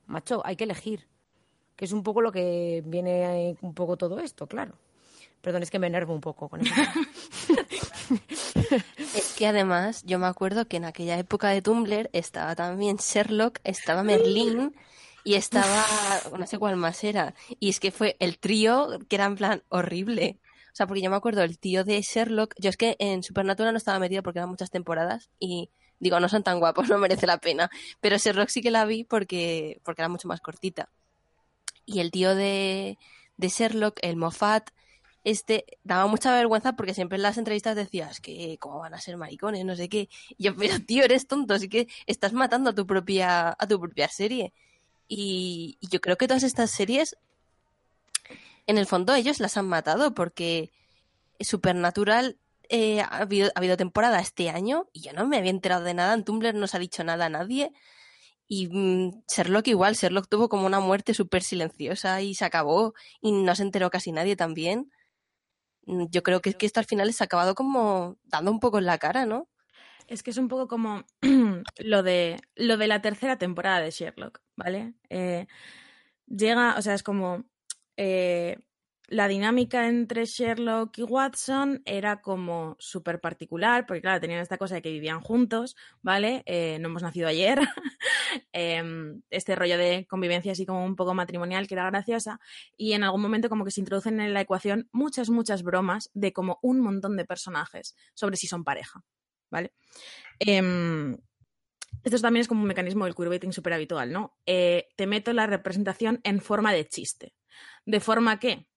Macho, hay que elegir. Que es un poco lo que viene un poco todo esto, claro. Perdón, es que me enervo un poco con eso. es que además yo me acuerdo que en aquella época de Tumblr estaba también Sherlock, estaba Merlín y estaba, no sé cuál más era. Y es que fue el trío que era en plan horrible. O sea, porque yo me acuerdo el tío de Sherlock, yo es que en Supernatural no estaba metido porque eran muchas temporadas y digo, no son tan guapos, no merece la pena. Pero Sherlock sí que la vi porque, porque era mucho más cortita. Y el tío de, de Sherlock, el Moffat, este daba mucha vergüenza porque siempre en las entrevistas decías que cómo van a ser maricones, no sé qué. Y yo, pero tío, eres tonto, así que estás matando a tu propia, a tu propia serie. Y, yo creo que todas estas series, en el fondo ellos las han matado porque Supernatural eh, ha, habido, ha habido temporada este año y yo no me había enterado de nada, en Tumblr no se ha dicho nada a nadie Y mm, Sherlock igual, Sherlock tuvo como una muerte súper silenciosa y se acabó y no se enteró casi nadie también. Mm, yo creo que es que esto al final se ha acabado como dando un poco en la cara, ¿no? Es que es un poco como lo de lo de la tercera temporada de Sherlock, ¿vale? Eh, llega, o sea, es como eh, la dinámica entre Sherlock y Watson era como súper particular, porque claro, tenían esta cosa de que vivían juntos, ¿vale? Eh, no hemos nacido ayer. Em, este rollo de convivencia así como un poco matrimonial que era graciosa. Y en algún momento como que se introducen en la ecuación muchas, muchas bromas de como un montón de personajes sobre si son pareja, ¿vale? Em, esto también es como un mecanismo del queerbaiting súper habitual, ¿no? Eh, te meto la representación en forma de chiste. De forma que,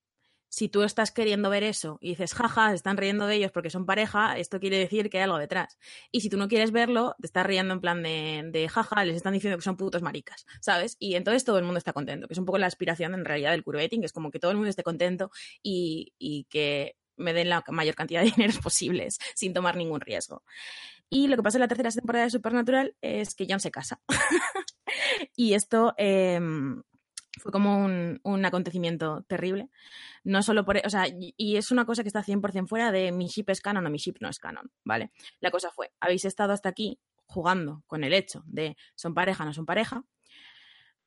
si tú estás queriendo ver eso y dices, jaja, se están riendo de ellos porque son pareja, esto quiere decir que hay algo detrás. Y si tú no quieres verlo, te estás riendo en plan de, de jaja, les están diciendo que son putos maricas, ¿sabes? Y entonces todo el mundo está contento, que es un poco la aspiración en realidad del queerbaiting, que es como que todo el mundo esté contento y, y que me den la mayor cantidad de dinero posibles sin tomar ningún riesgo. Y lo que pasa en la tercera temporada de Supernatural es que John se casa. y esto eh, fue como un, un, acontecimiento terrible. No solo por. O sea, y es una cosa que está 100% fuera de mi ship es canon o mi ship no es canon, ¿vale? La cosa fue: habéis estado hasta aquí jugando con el hecho de son pareja, no son pareja.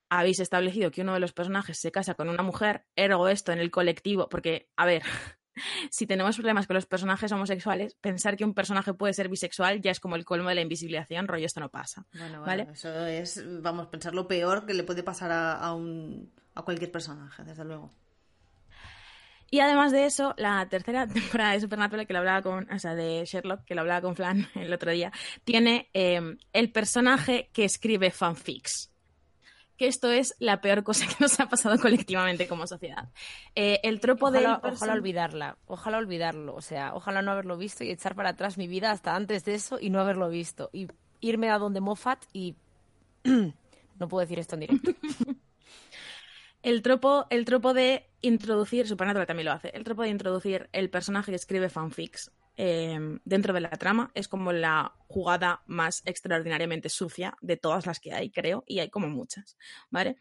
Habéis establecido que uno de los personajes se casa con una mujer, ergo esto en el colectivo, porque, a ver, si tenemos problemas con los personajes homosexuales, pensar que un personaje puede ser bisexual ya es como el colmo de la invisibilización, rollo, esto no pasa. Bueno, ¿vale? eso es, vamos, pensar lo peor que le puede pasar a, a, un, a cualquier personaje, desde luego. Y además de eso, la tercera temporada de Supernatural, que lo hablaba con, o sea, de Sherlock, que lo hablaba con Flan el otro día, tiene eh, el personaje que escribe fanfics que esto es la peor cosa que nos ha pasado colectivamente como sociedad. Eh, el tropo ojalá, de... Ojalá olvidarla, ojalá olvidarlo, o sea, ojalá no haberlo visto y echar para atrás mi vida hasta antes de eso y no haberlo visto. Y irme a donde Moffat y... no puedo decir esto en directo. el tropo, el tropo de introducir, Supernatural también lo hace, el tropo de introducir el personaje que escribe fanfics eh, dentro de la trama es como la jugada más extraordinariamente sucia de todas las que hay, creo, y hay como muchas, ¿vale?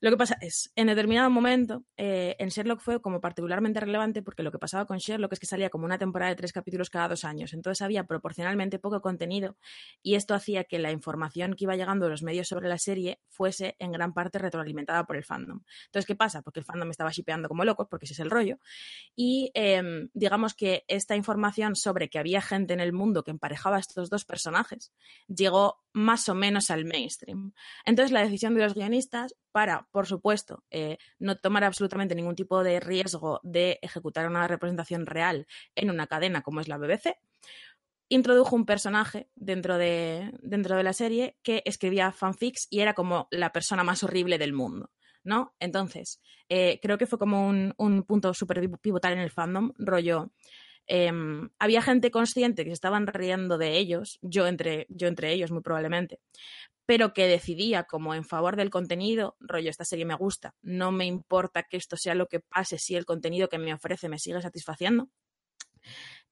Lo que pasa es, en determinado momento, eh, en Sherlock fue como particularmente relevante porque lo que pasaba con Sherlock es que salía como una temporada de tres capítulos cada dos años, entonces había proporcionalmente poco contenido y esto hacía que la información que iba llegando de los medios sobre la serie fuese en gran parte retroalimentada por el fandom. Entonces, ¿qué pasa? Porque el fandom estaba shipeando como locos, porque ese es el rollo, y eh, digamos que esta información sobre que había gente en el mundo que emparejaba a estos dos personajes llegó más o menos al mainstream. Entonces, la decisión de los guionistas para, por supuesto, eh, no tomar absolutamente ningún tipo de riesgo de ejecutar una representación real en una cadena como es la BBC, introdujo un personaje dentro de, dentro de la serie que escribía fanfics y era como la persona más horrible del mundo. ¿no? Entonces, eh, creo que fue como un, un punto súper pivotal en el fandom, rollo. Eh, había gente consciente que se estaban riendo de ellos, yo entre, yo entre ellos muy probablemente, pero que decidía como en favor del contenido, rollo, esta serie me gusta, no me importa que esto sea lo que pase si el contenido que me ofrece me sigue satisfaciendo.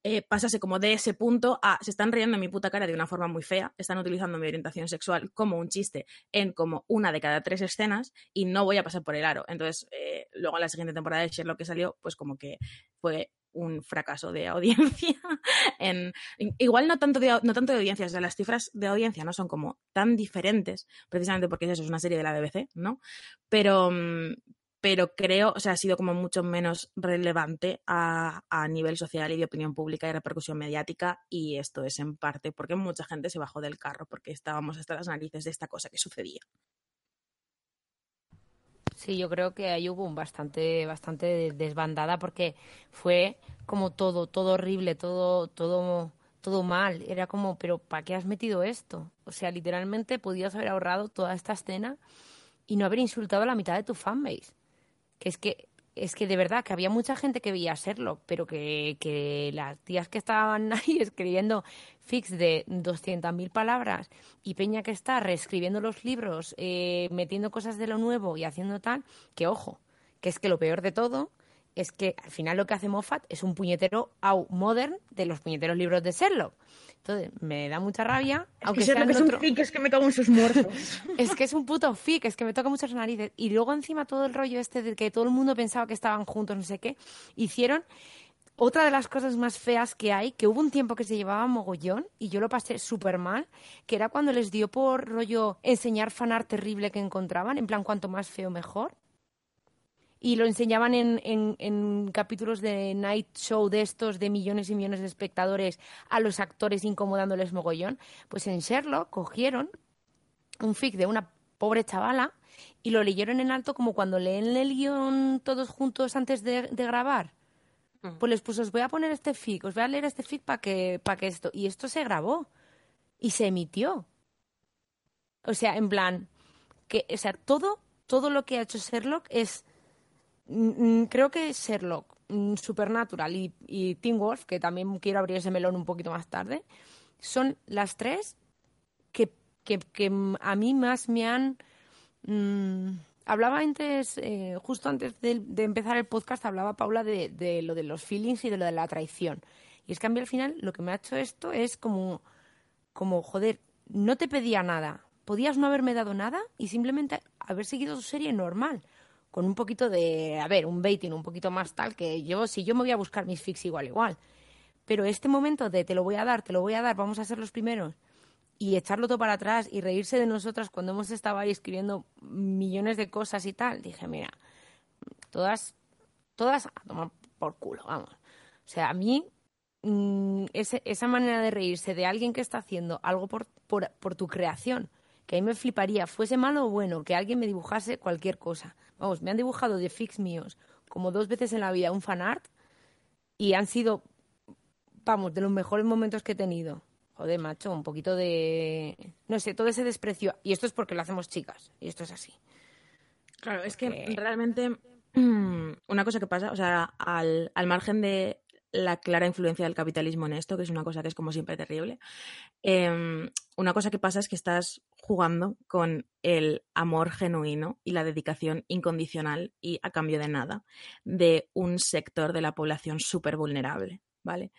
Eh, pasase como de ese punto a se están riendo en mi puta cara de una forma muy fea, están utilizando mi orientación sexual como un chiste en como una de cada tres escenas y no voy a pasar por el aro. Entonces, eh, luego en la siguiente temporada de Sherlock que salió, pues como que fue un fracaso de audiencia. en, igual no tanto, de, no tanto de audiencia, o sea, las cifras de audiencia no son como tan diferentes, precisamente porque eso es una serie de la BBC, ¿no? Pero, pero creo, o sea, ha sido como mucho menos relevante a, a, nivel social y de opinión pública y repercusión mediática y esto es en parte porque mucha gente se bajó del carro porque estábamos hasta las narices de esta cosa que sucedía. Sí, yo creo que ahí hubo un bastante, bastante desbandada porque fue como todo, todo horrible, todo, todo, todo mal. Era como, pero ¿para qué has metido esto? O sea, literalmente podías haber ahorrado toda esta escena y no haber insultado a la mitad de tu fanbase. Que es que es que de verdad que había mucha gente que veía serlo, pero que, que las tías que estaban ahí escribiendo fix de 200.000 palabras y Peña que está reescribiendo los libros, eh, metiendo cosas de lo nuevo y haciendo tal, que ojo, que es que lo peor de todo es que al final lo que hace Moffat es un puñetero au modern de los puñeteros libros de Sherlock. Entonces, me da mucha rabia. aunque que sea en es otro- un fic, es que me cago en sus muertos. es que es un puto fic, es que me toca muchas narices. Y luego encima todo el rollo este de que todo el mundo pensaba que estaban juntos, no sé qué, hicieron otra de las cosas más feas que hay, que hubo un tiempo que se llevaba mogollón y yo lo pasé súper mal, que era cuando les dio por rollo enseñar fanart terrible que encontraban, en plan cuanto más feo mejor. Y lo enseñaban en, en- en capítulos de night show de estos de millones y millones de espectadores a los actores incomodándoles mogollón. Pues en Sherlock cogieron un fic de una pobre chavala y lo leyeron en alto como cuando leen el guion todos juntos antes de, de grabar. Pues les puso, os voy a poner este fic, os voy a leer este fic para que, para que esto... Y esto se grabó y se emitió. O sea, en plan, que, o sea, todo, todo lo que ha hecho Sherlock es... mm, mm, creo que Sherlock, mm, Supernatural y, y Teen Wolf, que también quiero abrir ese melón un poquito más tarde, son las tres que, que, que a mí más me han... mm, hablaba antes, eh, justo antes de, de empezar el podcast, hablaba Paula de, de lo de los feelings y de lo de la traición. Y es que a mí al final lo que me ha hecho esto es como, como joder, no te pedía nada. Podías no haberme dado nada y simplemente haber seguido tu serie normal. Con un poquito de, a ver, un baiting un poquito más tal que yo, si yo me voy a buscar mis fix igual, igual. Pero este momento de te lo voy a dar, te lo voy a dar, vamos a ser los primeros y echarlo todo para atrás y reírse de nosotras cuando hemos estado ahí escribiendo millones de cosas y tal, dije, mira, todas, todas a tomar por culo, vamos. O sea, a mí mm, ese- esa manera de reírse de alguien que está haciendo algo por, por, por tu creación, que a mí me fliparía, fuese malo o bueno, que alguien me dibujase cualquier cosa. Vamos, me han dibujado de fix míos como dos veces en la vida un fanart y han sido, vamos, de los mejores momentos que he tenido. Joder, macho, un poquito de... No sé, todo ese desprecio. Y esto es porque lo hacemos chicas. Y esto es así. Claro, es que realmente una cosa que pasa, o sea, al, al margen de la clara influencia del capitalismo en esto, que es una cosa que es como siempre terrible, em, una cosa que pasa es que estás jugando con el amor genuino y la dedicación incondicional y a cambio de nada de un sector de la población súper vulnerable, ¿vale?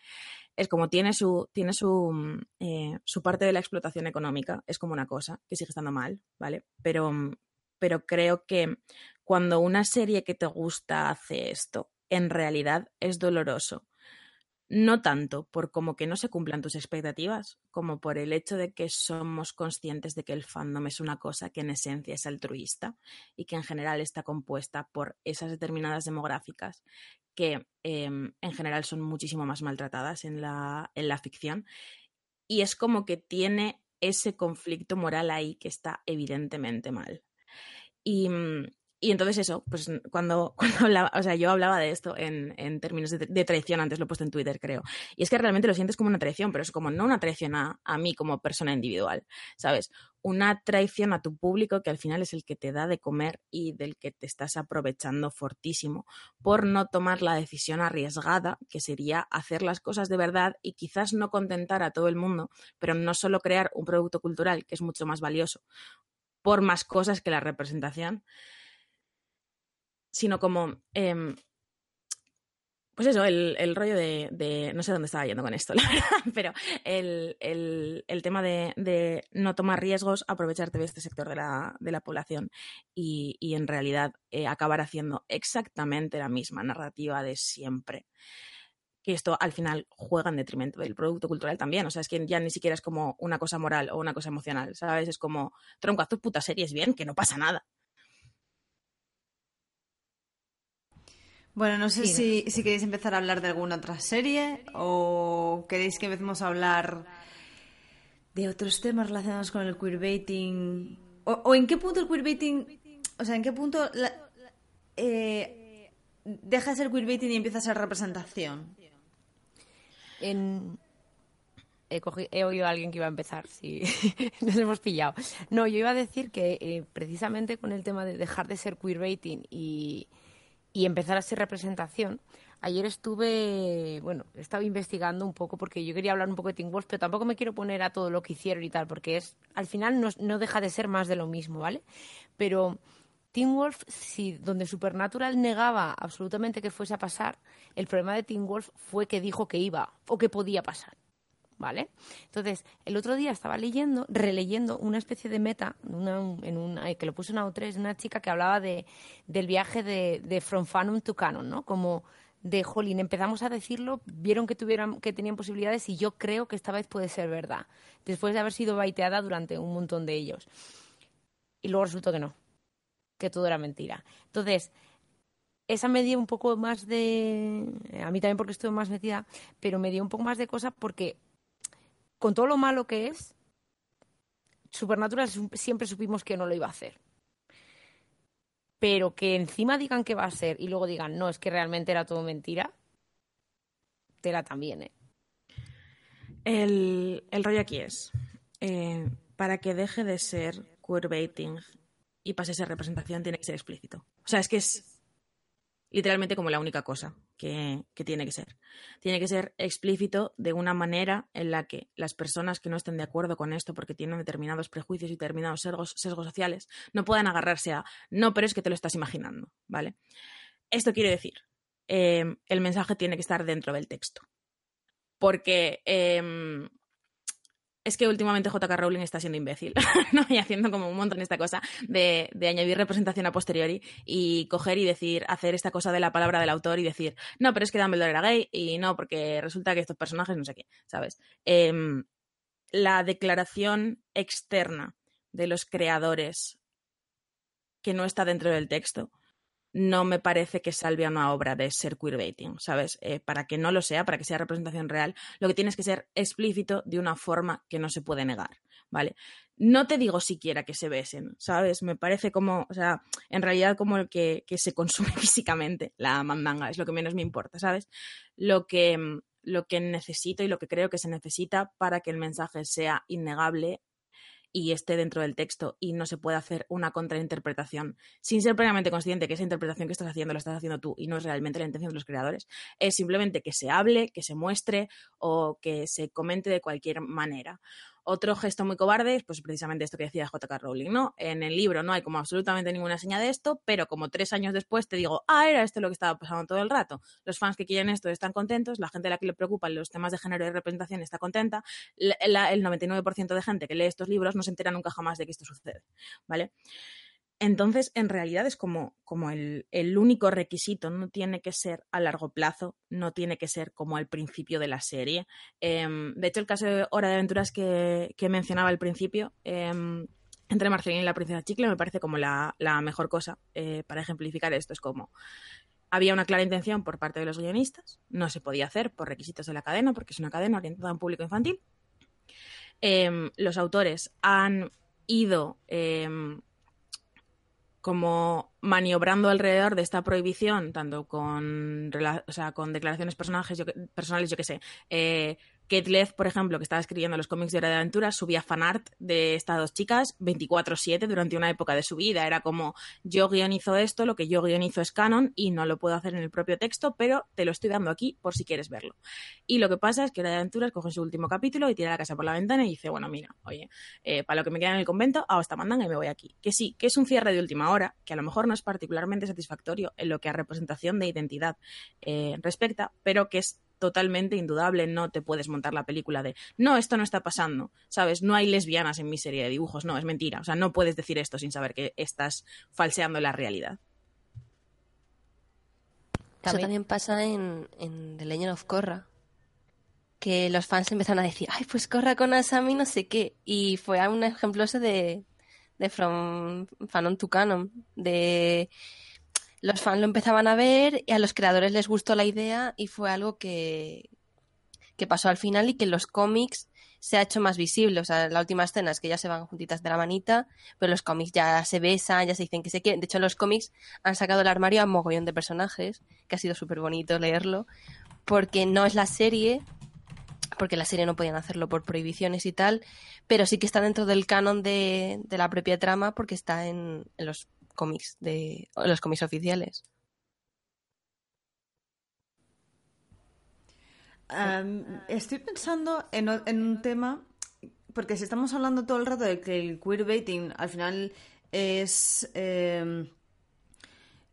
Es como tiene su, tiene su, mm, eh, su parte de la explotación económica, es como una cosa que sigue estando mal, ¿vale? Pero, mm, pero creo que cuando una serie que te gusta hace esto, en realidad es doloroso. No tanto por como que no se cumplan tus expectativas, como por el hecho de que somos conscientes de que el fandom es una cosa que en esencia es altruista y que en general está compuesta por esas determinadas demográficas que eh, en general son muchísimo más maltratadas en la, en la ficción. Y es como que tiene ese conflicto moral ahí que está evidentemente mal. Y, mm, y entonces eso, pues cuando, cuando hablaba, o sea, yo hablaba de esto en, en términos de, traición, antes lo he puesto en Twitter, creo. Y es que realmente lo sientes como una traición, pero es como no una traición a, a mí como persona individual, ¿sabes? Una traición a tu público que al final es el que te da de comer y del que te estás aprovechando fortísimo por no tomar la decisión arriesgada, que sería hacer las cosas de verdad y quizás no contentar a todo el mundo, pero no solo crear un producto cultural que es mucho más valioso por más cosas que la representación, sino como, em, pues eso, el, el rollo de, no sé dónde estaba yendo con esto, la verdad, pero el, el- el tema de, de no tomar riesgos, aprovecharte de este sector de la, de la población y, y en realidad eh, acabar haciendo exactamente la misma narrativa de siempre. Que esto al final juega en detrimento del producto cultural también. O sea, es que ya ni siquiera es como una cosa moral o una cosa emocional, ¿sabes? Es como, tronco, haz tus putas series bien, que no pasa nada. Bueno, no sé Sí, si, si queréis empezar a hablar de alguna otra serie o queréis que empecemos a hablar de otros temas relacionados con el queerbaiting. O, o en qué punto el queerbaiting, o sea, en qué punto la- eh, deja de ser queerbaiting y empieza a ser representación. En... He, cogi- he oído a alguien que iba a empezar, sí, nos hemos pillado. No, yo iba a decir que eh, precisamente con el tema de dejar de ser queerbaiting y, y empezar a ser representación, ayer estuve, bueno, he estado investigando un poco porque yo quería hablar un poco de Teen Wolf, pero tampoco me quiero poner a todo lo que hicieron y tal, porque es al final no, no deja de ser más de lo mismo, ¿vale? Pero Teen Wolf, si donde Supernatural negaba absolutamente que fuese a pasar, el problema de Teen Wolf fue que dijo que iba o que podía pasar. ¿Vale? Entonces, el otro día estaba leyendo, releyendo una especie de meta, en una, que lo puso en AO3, una chica que hablaba de, del viaje de, de From Fanum to Canon, ¿no? Como de Jolín, empezamos a decirlo, vieron que tuvieran, que tenían posibilidades y yo creo que esta vez puede ser verdad, después de haber sido baiteada durante un montón de ellos. Y luego resultó que no, que todo era mentira. Entonces, esa me dio un poco más de. A mí también porque estuve más metida, pero me dio un poco más de cosa porque, con todo lo malo que es, Supernatural siempre supimos que no lo iba a hacer pero que encima digan que va a ser y luego digan, no, es que realmente era todo mentira, tela también, ¿eh? El, el rollo aquí es, eh, para que deje de ser queerbaiting y pase a ser representación, tiene que ser explícito. O sea, es que es literalmente como la única cosa que, tiene que ser. Tiene que ser explícito de una manera en la que las personas que no estén de acuerdo con esto porque tienen determinados prejuicios y determinados sesgos, sociales no puedan agarrarse a no, pero es que te lo estás imaginando, ¿vale? Esto quiere decir, eh, el mensaje tiene que estar dentro del texto. Porque em, es que últimamente JK Rowling está siendo imbécil, ¿no? Y haciendo como un montón esta cosa de, añadir representación a posteriori y coger y decir, hacer esta cosa de la palabra del autor y decir, no, pero es que Dumbledore era gay y no, porque resulta que estos personajes no sé qué, ¿sabes? Em, la declaración externa de los creadores que no está dentro del texto no me parece que salve a una obra de ser queerbaiting, ¿sabes? Eh, para que no lo sea, para que sea representación real, lo que tienes que ser explícito de una forma que no se puede negar, ¿vale? No te digo siquiera que se besen, ¿sabes? Me parece como, o sea, en realidad como el que, que se consume físicamente la mandanga, es lo que menos me importa, ¿sabes? Lo que, lo que necesito y lo que creo que se necesita para que el mensaje sea innegable y esté dentro del texto y no se puede hacer una contrainterpretación sin ser plenamente consciente que esa interpretación que estás haciendo la estás haciendo tú y no es realmente la intención de los creadores, es simplemente que se hable, que se muestre o que se comente de cualquier manera. Otro gesto muy cobarde es pues precisamente esto que decía JK Rowling, ¿no? En el libro no hay como absolutamente ninguna señal de esto, pero como tres años después te digo, ah, era esto lo que estaba pasando todo el rato. Los fans que quieren esto están contentos, la gente a la que le preocupan los temas de género y representación está contenta, el 99% de gente que lee estos libros no se entera nunca jamás de que esto sucede, ¿vale? Entonces, en realidad es como, como el, único requisito, no tiene que ser a largo plazo, no tiene que ser como al principio de la serie. Em, de hecho, el caso de Hora de Aventuras que, mencionaba al principio, em, entre Marcelina y la princesa Chicle, me parece como la, mejor cosa eh, para ejemplificar esto. Es como, había una clara intención por parte de los guionistas, no se podía hacer por requisitos de la cadena, porque es una cadena orientada a un público infantil. Em, los autores han ido como maniobrando alrededor de esta prohibición, tanto con, o sea, con declaraciones personales, yo, personales, yo qué sé, eh, Kate Leff, por ejemplo, que estaba escribiendo los cómics de de Aventura, subía fanart de estas dos chicas 24-7 durante una época de su vida. Era como, yo guionizo esto, lo que yo guionizo es canon y no lo puedo hacer en el propio texto, pero te lo estoy dando aquí por si quieres verlo. Y lo que pasa es que Hora de Aventuras coge su último capítulo y tira la casa por la ventana y dice, bueno, mira, oye, eh, para lo que me queda en el convento, hago esta mandanga y me voy aquí. Que sí, que es un cierre de última hora, que a lo mejor no es particularmente satisfactorio en lo que a representación de identidad eh, respecta, pero que es totalmente indudable, no te puedes montar la película de, no, esto no está pasando, ¿sabes? No hay lesbianas en mi serie de dibujos, no, es mentira, o sea, no puedes decir esto sin saber que estás falseando la realidad. Eso también pasa en, The Legend of Korra, que los fans empezaron a decir, ay, pues Korra con Asami no sé qué, y fue un ejemplo ese de, de From Fanon to Canon, de los fans lo empezaban a ver y a los creadores les gustó la idea y fue algo que, que pasó al final y que en los cómics se ha hecho más visible. O sea, la última escena es que ya se van juntitas de la manita, pero los cómics ya se besan, ya se dicen que se quieren. De hecho, los cómics han sacado el armario a mogollón de personajes, que ha sido súper bonito leerlo, porque no es la serie, porque la serie no podían hacerlo por prohibiciones y tal, pero sí que está dentro del canon de, de la propia trama porque está en, en los cómics de los cómics oficiales. estoy pensando en, un tema, porque si estamos hablando todo el rato de que el queerbaiting al final es em,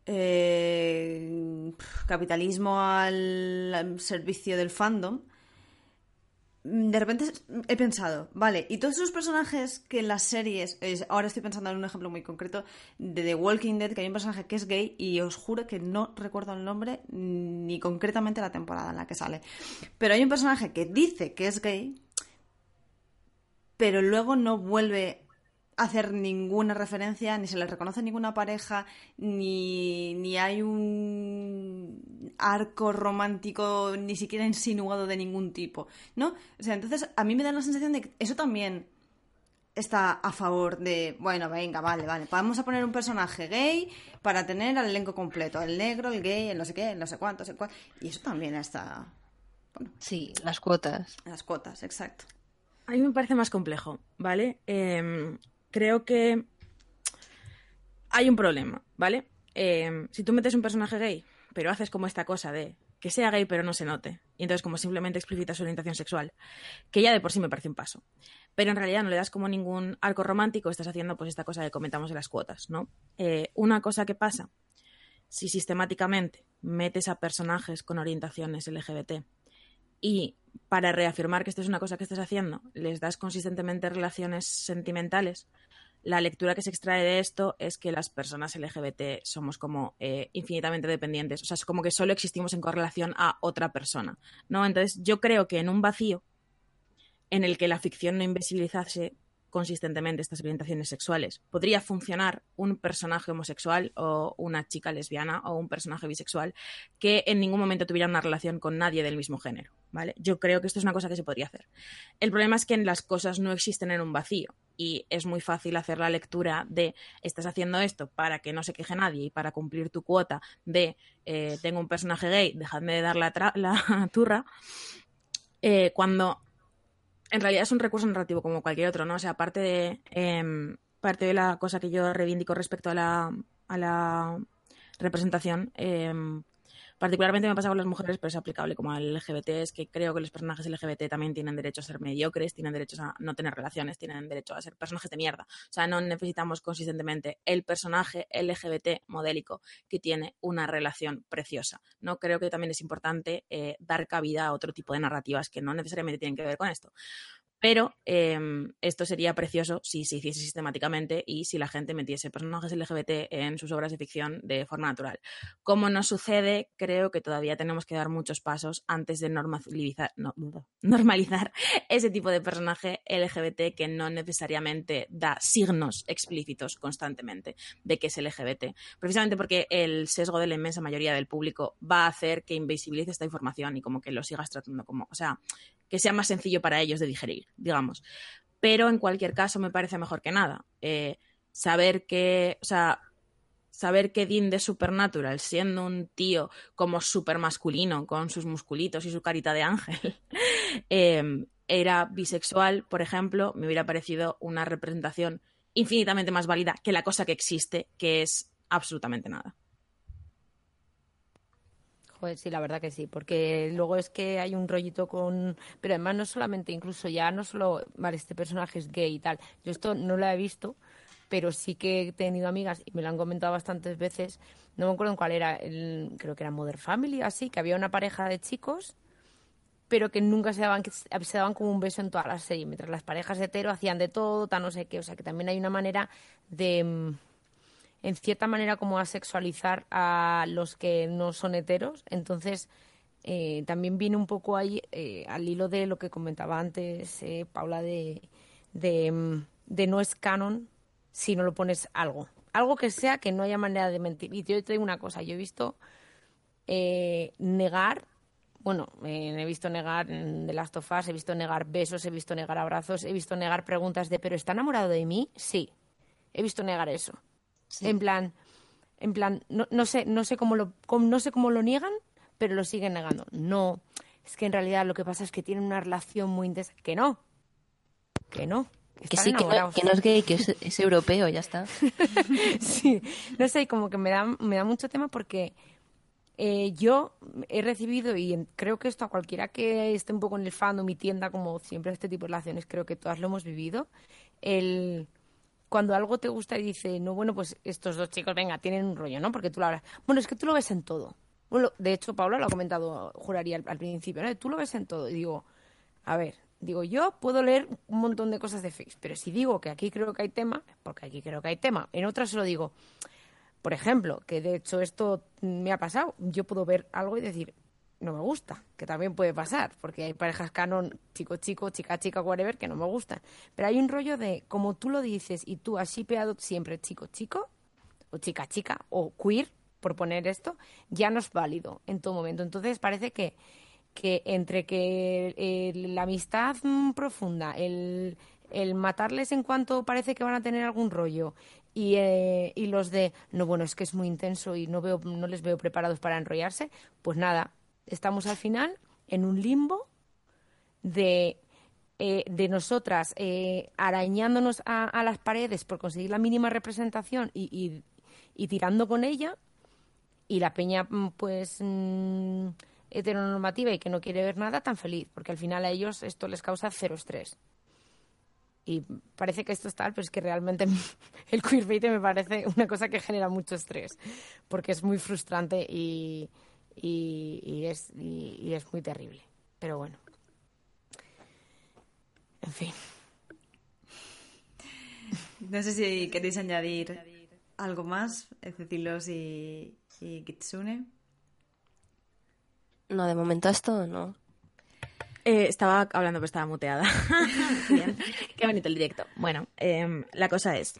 eh, capitalismo al, servicio del fandom, de repente he pensado, vale, y todos esos personajes que en las series, ahora estoy pensando en un ejemplo muy concreto de The Walking Dead, que hay un personaje que es gay y os juro que no recuerdo el nombre ni concretamente la temporada en la que sale, pero hay un personaje que dice que es gay, pero luego no vuelve hacer ninguna referencia, ni se le reconoce ninguna pareja, ni, ni hay un arco romántico ni siquiera insinuado de ningún tipo, ¿no? O sea, entonces a mí me da la sensación de que eso también está a favor de, bueno, venga, vale, vale, vamos a poner un personaje gay para tener al elenco completo, el negro, el gay, el no sé qué, el no sé cuánto, el cuál, y eso también está... Bueno, sí, las cuotas. Las cuotas, exacto. A mí me parece más complejo, ¿vale? Eh, creo que hay un problema, ¿vale? Eh, si tú metes un personaje gay, pero haces como esta cosa de que sea gay pero no se note, y entonces como simplemente explicita su orientación sexual, que ya de por sí me parece un paso, pero en realidad no le das como ningún arco romántico, estás haciendo pues esta cosa que comentamos de las cuotas, ¿no? Eh, una cosa que pasa, si sistemáticamente metes a personajes con orientaciones LGBT y para reafirmar que esto es una cosa que estás haciendo, les das consistentemente relaciones sentimentales, la lectura que se extrae de esto es que las personas LGBT somos como eh, infinitamente dependientes, o sea, es como que solo existimos en correlación a otra persona, ¿no? Entonces, yo creo que en un vacío en el que la ficción no invisibilizase consistentemente estas orientaciones sexuales. Podría funcionar un personaje homosexual o una chica lesbiana o un personaje bisexual que en ningún momento tuviera una relación con nadie del mismo género, ¿vale? Yo creo que esto es una cosa que se podría hacer. El problema es que las cosas no existen en un vacío y es muy fácil hacer la lectura de estás haciendo esto para que no se queje nadie y para cumplir tu cuota de eh, tengo un personaje gay, dejadme de dar la, turra, eh, cuando en realidad es un recurso narrativo como cualquier otro, ¿no? O sea, aparte de, em, parte de la cosa que yo reivindico respecto a la, a la representación, eh, Particularmente me pasa con las mujeres, pero es aplicable como al LGBT, es que creo que los personajes LGBT también tienen derecho a ser mediocres, tienen derecho a no tener relaciones, tienen derecho a ser personajes de mierda. O sea, no necesitamos consistentemente el personaje LGBT modélico que tiene una relación preciosa. No creo que también es importante eh, dar cabida a otro tipo de narrativas que no necesariamente tienen que ver con esto. Pero em, esto sería precioso si se hiciese sistemáticamente y si la gente metiese personajes LGBT en sus obras de ficción de forma natural. Como no sucede, creo que todavía tenemos que dar muchos pasos antes de normalizar, normalizar ese tipo de personaje LGBT que no necesariamente da signos explícitos constantemente de que es LGBT. Precisamente porque el sesgo de la inmensa mayoría del público va a hacer que invisibilice esta información y como que lo sigas tratando como, o sea, que sea más sencillo para ellos de digerir, digamos. Pero en cualquier caso me parece mejor que nada. Eh, saber que, o sea, saber que Dean de Supernatural, siendo un tío como súper masculino, con sus musculitos y su carita de ángel, em, era bisexual, por ejemplo, me hubiera parecido una representación infinitamente más válida que la cosa que existe, que es absolutamente nada. Joder, sí, la verdad que sí, porque luego es que hay un rollito con... Pero además no solamente, incluso ya no solo, vale, este personaje es gay y tal. Yo esto no lo he visto, pero sí que he tenido amigas y me lo han comentado bastantes veces. No me acuerdo en cuál era, el, creo que era Mother Family, así, que había una pareja de chicos, pero que nunca se daban, se daban como un beso en toda la serie, mientras las parejas hetero hacían de todo, tan no sé qué. O sea, que también hay una manera de en cierta manera como a sexualizar a los que no son heteros. Entonces, eh, también viene un poco ahí eh, al hilo de lo que comentaba antes eh, Paula de, mm, de, no es canon si no lo pones algo. Algo que sea que no haya manera de mentir. Y yo te digo una cosa, yo he visto negar bueno, he visto negar de las tofas, he visto negar besos, he visto negar abrazos, he visto negar preguntas de ¿pero está enamorado de mí? Sí, he visto negar eso. En plan, en plan, no, no, sé, no sé cómo lo, no sé cómo lo niegan, pero lo siguen negando. No, es que en realidad lo que pasa es que tienen una relación muy intensa. Que no, que no. Que sí, que no, que no, es gay, que es, europeo, ya está. sí, no sé, como que me da, me da mucho tema porque eh, yo he recibido, y creo que esto a cualquiera que esté un poco en el fandom, mi tienda, como siempre este tipo de relaciones, creo que todas lo hemos vivido, el cuando algo te gusta y dice, no, bueno, pues estos dos chicos, venga, tienen un rollo, ¿no? Porque tú lo hablas. Bueno, es que tú lo ves en todo. Bueno, de hecho, Paula lo ha comentado, juraría al, principio, ¿no? Tú lo ves en todo. Y digo, a ver, digo, yo puedo leer un montón de cosas de Fix, pero si digo que aquí creo que hay tema, porque aquí creo que hay tema. En otras solo digo, por ejemplo, que de hecho esto me ha pasado, yo puedo ver algo y decir, no me gusta, que también puede pasar, porque hay parejas canon chico-chico, chica-chica, whatever, que no me gustan. Pero hay un rollo de, como tú lo dices y tú has shipeado siempre chico-chico, o chica-chica, o queer, por poner esto, ya no es válido en todo momento. Entonces parece que, que entre que la amistad profunda, el, el matarles en cuanto parece que van a tener algún rollo y, eh, y, los de no bueno es que es muy intenso y no veo no les veo preparados para enrollarse pues nada estamos al final en un limbo de, eh, de nosotras eh, arañándonos a, las paredes por conseguir la mínima representación y, y, tirando con ella, y la peña, mm, pues, mm, heteronormativa y que no quiere ver nada, tan feliz, porque al final a ellos esto les causa cero estrés. Y parece que esto es tal, pero es que realmente el queerbait me parece una cosa que genera mucho estrés, porque es muy frustrante y, y, es, y, es muy terrible. Pero bueno. En fin. No sé si queréis añadir algo más, Cecilos y, y Kitsune. No, de momento esto no. Eh, estaba hablando, pero estaba muteada. Bien. Qué bonito el directo. Bueno, em, la cosa es,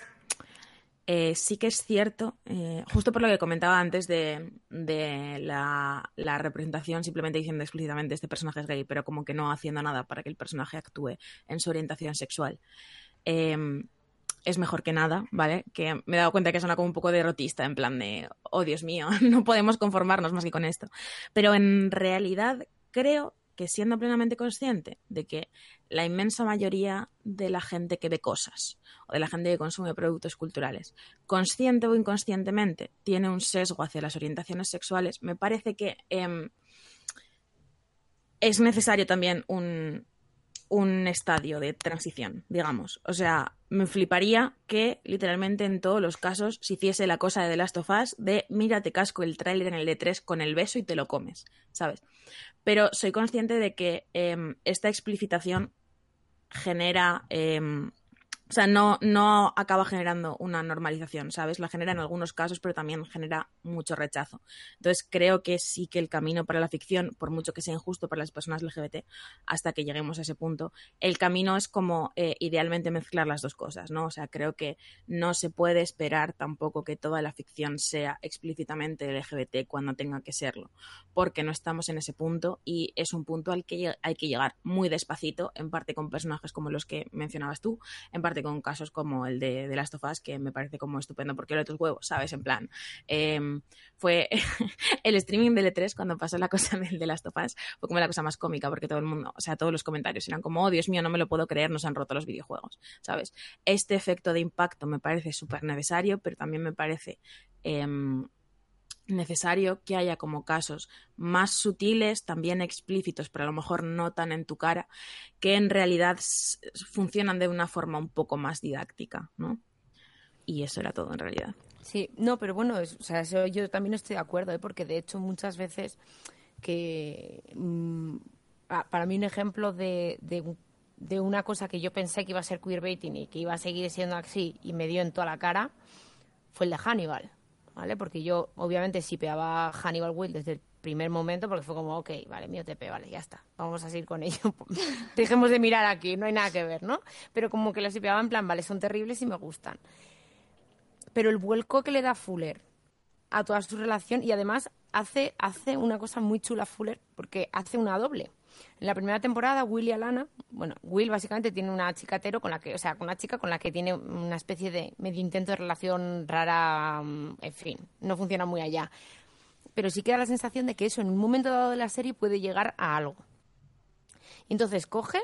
eh, sí que es cierto, eh, justo por lo que comentaba antes de, la, representación, simplemente diciendo explícitamente este personaje es gay, pero como que no haciendo nada para que el personaje actúe en su orientación sexual. Em, es mejor que nada, ¿vale? Que me he dado cuenta que suena como un poco derrotista, en plan de, oh Dios mío, no podemos conformarnos más que con esto. Pero en realidad creo que siendo plenamente consciente de que la inmensa mayoría de la gente que ve cosas o de la gente que consume productos culturales, consciente o inconscientemente, tiene un sesgo hacia las orientaciones sexuales, me parece que em, es necesario también un, un estadio de transición, digamos. O sea, me fliparía que literalmente en todos los casos se hiciese la cosa de The Last of Us de mira, te casco el tráiler en el D3 con el beso y te lo comes, ¿sabes? Pero soy consciente de que em, esta explicitación genera em, o sea, no, no acaba generando una normalización, ¿sabes? La genera en algunos casos, pero también genera mucho rechazo. Entonces, creo que sí que el camino para la ficción, por mucho que sea injusto para las personas LGBT, hasta que lleguemos a ese punto, el camino es como eh, idealmente mezclar las dos cosas, ¿no? O sea, creo que no se puede esperar tampoco que toda la ficción sea explícitamente LGBT cuando tenga que serlo, porque no estamos en ese punto y es un punto al que hay que llegar muy despacito, en parte con personajes como los que mencionabas tú, en parte con casos como el de, de Last of Us, que me parece como estupendo, porque lo de tus huevos, ¿sabes? En plan, em, fue el streaming del E3 cuando pasó la cosa del de Last of Us, fue como la cosa más cómica, porque todo el mundo, o sea, todos los comentarios eran como, oh, Dios mío, no me lo puedo creer, nos han roto los videojuegos, ¿sabes? Este efecto de impacto me parece súper necesario, pero también me parece... Em, necesario que haya como casos más sutiles, también explícitos, pero a lo mejor no tan en tu cara, que en realidad funcionan de una forma un poco más didáctica, ¿no? Y eso era todo en realidad. Sí, no, pero bueno, o sea, yo también estoy de acuerdo, ¿eh? porque de hecho muchas veces que mm, para mí un ejemplo de, de, de, una cosa que yo pensé que iba a ser queerbaiting y que iba a seguir siendo así y me dio en toda la cara fue el de Hannibal. ¿Vale? Porque yo obviamente sipeaba Hannibal Will desde el primer momento porque fue como, ok, vale, mi OTP, vale, ya está, vamos a seguir con ello. Dejemos de mirar aquí, no hay nada que ver, ¿no? Pero como que lo sipeaba en plan, vale, son terribles y me gustan. Pero el vuelco que le da Fuller a toda su relación y además hace, hace una cosa muy chula Fuller porque hace una doble. En la primera temporada, Will y Alana, bueno, Will básicamente tiene una chica con la que, o sea, con una chica con la que tiene una especie de medio intento de relación rara, mm, en fin, no funciona muy allá. Pero sí queda la sensación de que eso en un momento dado de la serie puede llegar a algo. entonces coge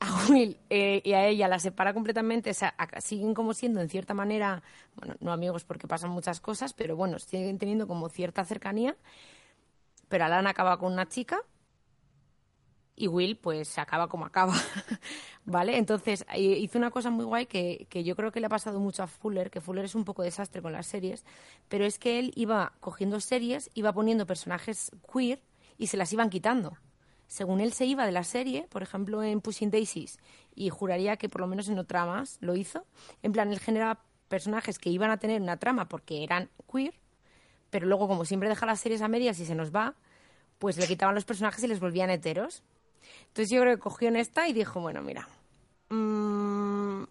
a Will eh, y a ella la separa completamente, o siguen como siendo en cierta manera, bueno, no amigos porque pasan muchas cosas, pero bueno, siguen teniendo como cierta cercanía. Pero Alana acaba con una chica y Will pues acaba como acaba. ¿Vale? Entonces, hizo una cosa muy guay que, que, yo creo que le ha pasado mucho a Fuller, que Fuller es un poco desastre con las series, pero es que él iba cogiendo series, iba poniendo personajes queer y se las iban quitando. Según él se iba de la serie, por ejemplo en Pushing Daisies, y juraría que por lo menos en otra más lo hizo, en plan, él generaba personajes que iban a tener una trama porque eran queer, pero luego como siempre deja las series a medias y se nos va, pues le quitaban los personajes y les volvían heteros. Entonces yo creo que cogió en esta y dijo, bueno, mira, mmm,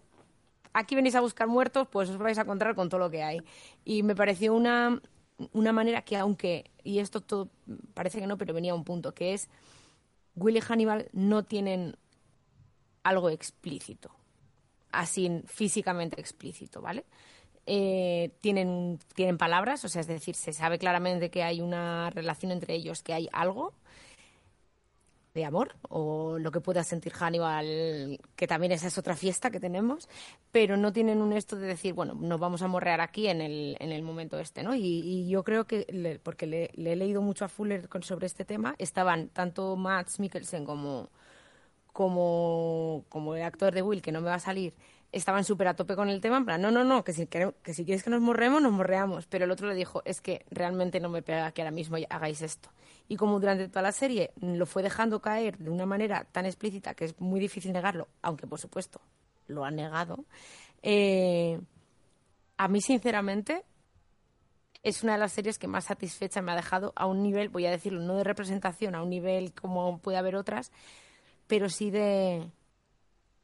aquí venís a buscar muertos, pues os vais a encontrar con todo lo que hay. Y me pareció una, una manera que aunque, y esto todo parece que no, pero venía a un punto, que es, Willy Hannibal no tienen algo explícito, así físicamente explícito, ¿vale? Eh, tienen, tienen palabras, o sea, es decir, se sabe claramente que hay una relación entre ellos, que hay algo, de amor o lo que pueda sentir Hannibal, que también esa es otra fiesta que tenemos, pero no tienen un esto de decir, bueno, nos vamos a morrear aquí en el, en el momento este, ¿no? Y, yo creo que, porque le, he leído mucho a Fuller sobre este tema, estaban tanto Max Mikkelsen como, como, como el actor de Will, que no me va a salir, estaban súper a tope con el tema, en no, no, no, que si, que si quieres que nos morremos, nos morreamos. Pero el otro le dijo, es que realmente no me pega que ahora mismo hagáis esto y como durante toda la serie lo fue dejando caer de una manera tan explícita que es muy difícil negarlo, aunque por supuesto lo ha negado, eh, a mí sinceramente es una de las series que más satisfecha me ha dejado a un nivel, voy a decirlo, no de representación, a un nivel como puede haber otras, pero sí de...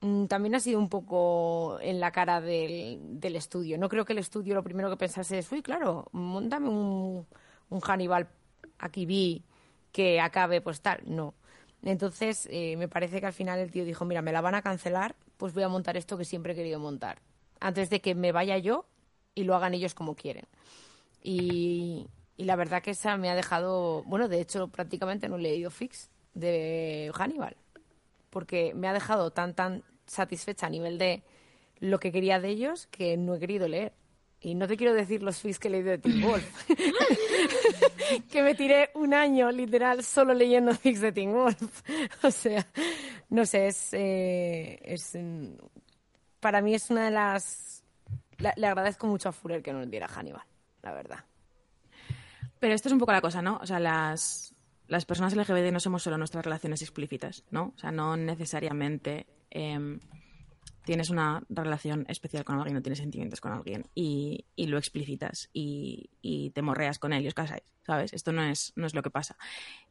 Mm, también ha sido un poco en la cara del, del estudio. No creo que el estudio lo primero que pensase es, uy, claro, montame un, un Hannibal aquí vi que acabe pues tal, no. Entonces, eh, me parece que al final el tío dijo, mira, me la van a cancelar, pues voy a montar esto que siempre he querido montar, antes de que me vaya yo y lo hagan ellos como quieren. Y, y la verdad que esa me ha dejado, bueno, de hecho prácticamente no he leído Fix de Hannibal, porque me ha dejado tan, tan satisfecha a nivel de lo que quería de ellos que no he querido leer. Y no te quiero decir los fix que he leído de Tim Wolf. que me tiré un año literal solo leyendo fix de Tim Wolf. o sea, no sé, es, eh, es mm, para mí es una de las... le agradezco mucho a Fuller que no nos diera Hannibal, la verdad. Pero esto es un poco la cosa, ¿no? O sea, las, las personas LGBT no somos solo nuestras relaciones explícitas, ¿no? O sea, no necesariamente... Em, tienes una relación especial con alguien, no tienes sentimientos con alguien y, lo explicitas y, te morreas con él y os casáis, ¿sabes? Esto no es, no es lo que pasa.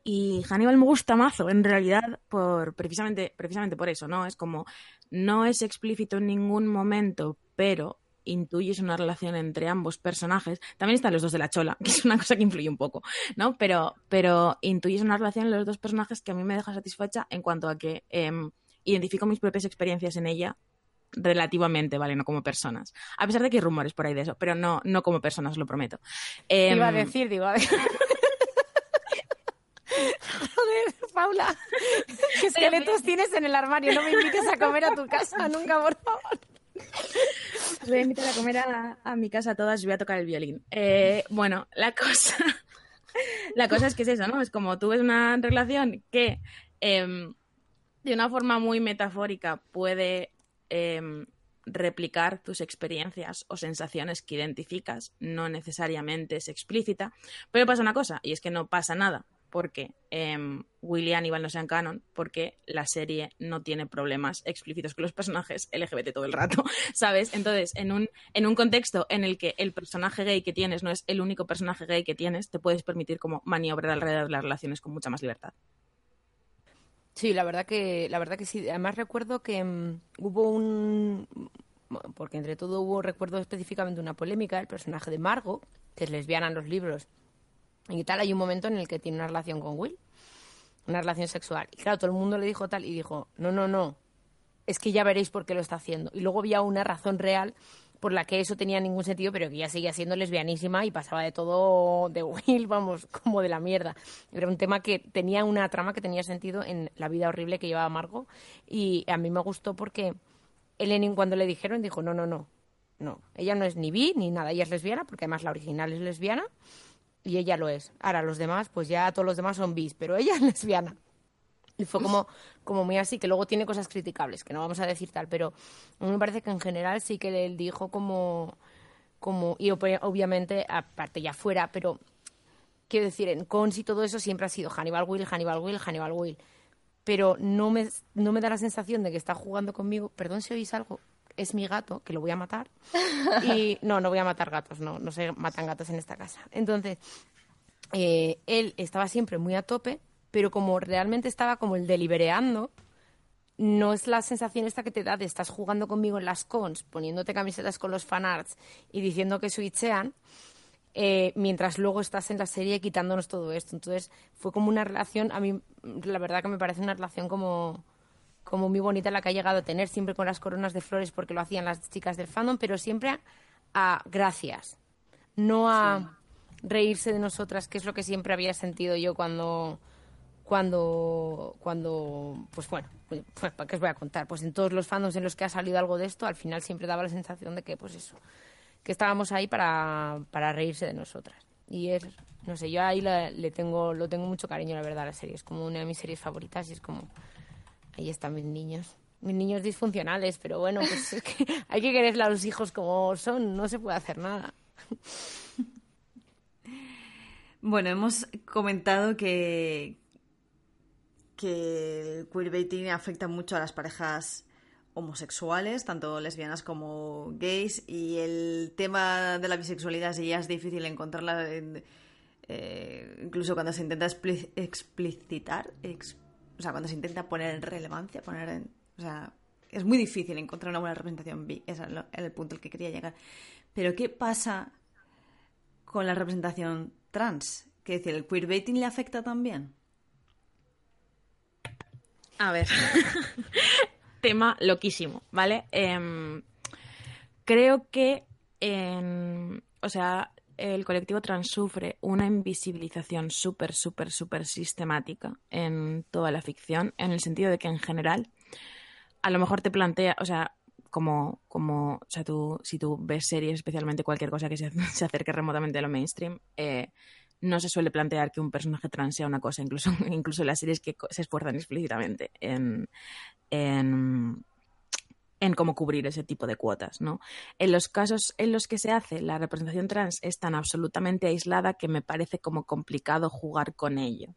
Y Hannibal me gusta mazo, en realidad, por, precisamente, precisamente por eso, ¿no? Es como, no es explícito en ningún momento, pero intuyes una relación entre ambos personajes. También están los dos de la chola, que es una cosa que influye un poco, ¿no? Pero, pero intuyes una relación entre los dos personajes que a mí me deja satisfecha en cuanto a que em, identifico mis propias experiencias en ella relativamente, ¿vale? No como personas. A pesar de que hay rumores por ahí de eso, pero no, no como personas, lo prometo. Iba a em, decir, digo, a ver. Joder, Paula, ¿qué esqueletos tienes en el armario? No me invites a comer a tu casa nunca, por favor. Voy a invitar a comer a, mi casa a todas y voy a tocar el violín. Eh, bueno, la cosa, la cosa es que es eso, ¿no? Es como tú ves una relación que em, de una forma muy metafórica puede Em, replicar tus experiencias o sensaciones que identificas, no necesariamente es explícita, pero pasa una cosa, y es que no pasa nada, porque eh, Willy y Aníbal no sean canon, porque la serie no tiene problemas explícitos con los personajes LGBT todo el rato, ¿sabes? Entonces, en un, en un contexto en el que el personaje gay que tienes no es el único personaje gay que tienes, te puedes permitir como maniobrar alrededor de las relaciones con mucha más libertad. Sí, la verdad que, la verdad que sí. Además recuerdo que mm, hubo un, porque entre todo hubo, recuerdo específicamente una polémica, el personaje de Margot, que es lesbiana en los libros, y tal, hay un momento en el que tiene una relación con Will, una relación sexual. Y claro, todo el mundo le dijo tal y dijo, no, no, no, es que ya veréis por qué lo está haciendo. Y luego había una razón real por la que eso tenía ningún sentido, pero que ya seguía siendo lesbianísima y pasaba de todo de Will, vamos, como de la mierda. Era un tema que tenía una trama que tenía sentido en la vida horrible que llevaba Margot y a mí me gustó porque Elenin cuando le dijeron dijo, no, no, no, no, ella no es ni bi ni nada, ella es lesbiana porque además la original es lesbiana y ella lo es. Ahora los demás, pues ya todos los demás son bis, pero ella es lesbiana. Y fue como, como muy así, que luego tiene cosas criticables, que no vamos a decir tal, pero a mí me parece que en general sí que él dijo como, como y obviamente, aparte ya fuera, pero quiero decir, en cons y todo eso siempre ha sido Hannibal Will, Hannibal Will, Hannibal Will. Pero no me, no me da la sensación de que está jugando conmigo. Perdón si oís algo, es mi gato, que lo voy a matar. Y no, no voy a matar gatos, no, no se matan gatos en esta casa. Entonces, eh, él estaba siempre muy a tope, pero como realmente estaba como el delibereando, no es la sensación esta que te da de estás jugando conmigo en las cons, poniéndote camisetas con los fanarts y diciendo que switchean, eh, mientras luego estás en la serie quitándonos todo esto. Entonces fue como una relación, a mí la verdad que me parece una relación como, como muy bonita la que ha llegado a tener, siempre con las coronas de flores porque lo hacían las chicas del fandom, pero siempre a, gracias, no a reírse de nosotras, que es lo que siempre había sentido yo cuando cuando, cuando pues bueno, pues, ¿para qué os voy a contar? Pues en todos los fandoms en los que ha salido algo de esto, al final siempre daba la sensación de que, pues eso, que estábamos ahí para, para reírse de nosotras. Y es, no sé, yo ahí le tengo, lo tengo mucho cariño, la verdad, a la serie. Es como una de mis series favoritas y es como, ahí están mis niños. Mis niños disfuncionales, pero bueno, pues es que hay que querer a los hijos como son, no se puede hacer nada. Bueno, hemos comentado que, que el queerbaiting afecta mucho a las parejas homosexuales, tanto lesbianas como gays, y el tema de la bisexualidad ya es difícil encontrarla, eh, incluso cuando se intenta explicitar, o sea, cuando se intenta poner en relevancia, poner en, o sea, es muy difícil encontrar una buena representación bi, ese es el punto al que quería llegar. Pero ¿qué pasa con la representación trans? ¿Qué decir, el queerbaiting le afecta también? A ver, tema loquísimo, ¿vale? Em, creo que, o sea, el colectivo trans sufre una invisibilización súper, súper, súper sistemática en toda la ficción, en el sentido de que en general, a lo mejor te plantea, o sea, como, como, o sea, tú, si tú ves series, especialmente cualquier cosa que se, se acerque remotamente a lo mainstream, eh, no se suele plantear que un personaje trans sea una cosa, incluso, incluso las series que se esfuerzan explícitamente en, en, en cómo cubrir ese tipo de cuotas, ¿no? En los casos en los que se hace la representación trans es tan absolutamente aislada que me parece como complicado jugar con ello.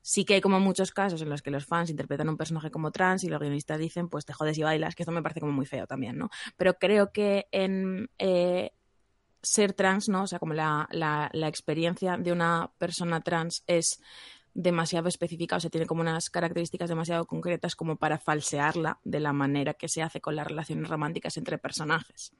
Sí que hay como muchos casos en los que los fans interpretan un personaje como trans y los guionistas dicen, pues te jodes y bailas, que esto me parece como muy feo también, ¿no? Pero creo que en, eh, ser trans, ¿no? O sea, como la, la, la, experiencia de una persona trans es demasiado específica, o sea, tiene como unas características demasiado concretas como para falsearla de la manera que se hace con las relaciones románticas entre personajes.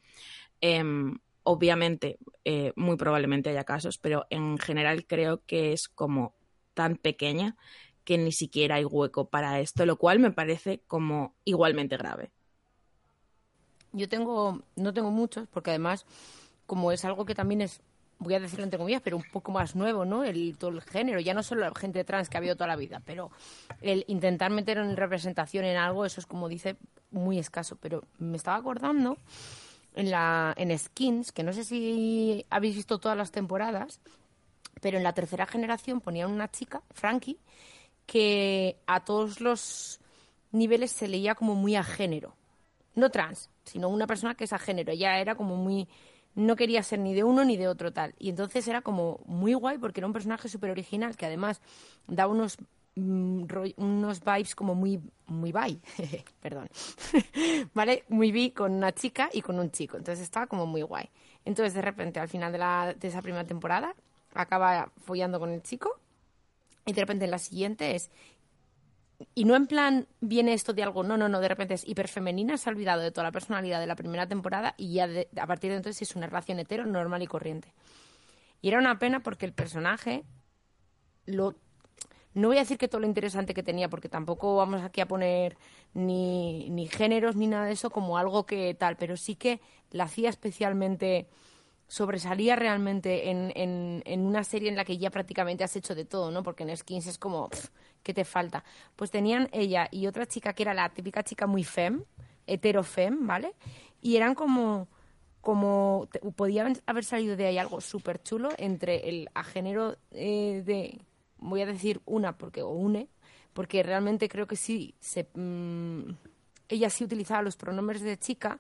Em, obviamente, eh, muy probablemente haya casos, pero en general creo que es como tan pequeña que ni siquiera hay hueco para esto, lo cual me parece como igualmente grave. Yo tengo, no tengo muchos, porque además como es algo que también es, voy a decirlo entre comillas, pero un poco más nuevo, ¿no? El, todo el género, ya no solo la gente trans que ha habido toda la vida, pero el intentar meter en representación en algo, eso es como dice, muy escaso. Pero me estaba acordando en, la, en Skins, que no sé si habéis visto todas las temporadas, pero en la tercera generación ponían una chica, Frankie, que a todos los niveles se leía como muy a género. No trans, sino una persona que es a género. Ya era como muy no quería ser ni de uno ni de otro tal. Y entonces era como muy guay porque era un personaje súper original que además da unos mm, unos vibes como muy muy bi, perdón, ¿vale? Muy bi con una chica y con un chico, entonces estaba como muy guay. Entonces de repente al final de, la, de esa primera temporada acaba follando con el chico y de repente en la siguiente es y no en plan viene esto de algo, no, no, no, de repente es hiperfemenina, se ha olvidado de toda la personalidad de la primera temporada y ya a partir de entonces es una relación hetero normal y corriente. Y era una pena porque el personaje lo no voy a decir que todo lo interesante que tenía, porque tampoco vamos aquí a poner ni, ni géneros ni nada de eso como algo que tal, pero sí que la hacía especialmente sobresalía realmente en, en, en, una serie en la que ya prácticamente has hecho de todo, ¿no? Porque en Skins es como, ¿qué te falta? Pues tenían ella y otra chica que era la típica chica muy fem, heterofem, ¿vale? Y eran como, como, podía haber salido de ahí algo súper chulo entre el a género eh, de, voy a decir una porque, o une, porque realmente creo que sí, se, mm, ella sí utilizaba los pronombres de chica,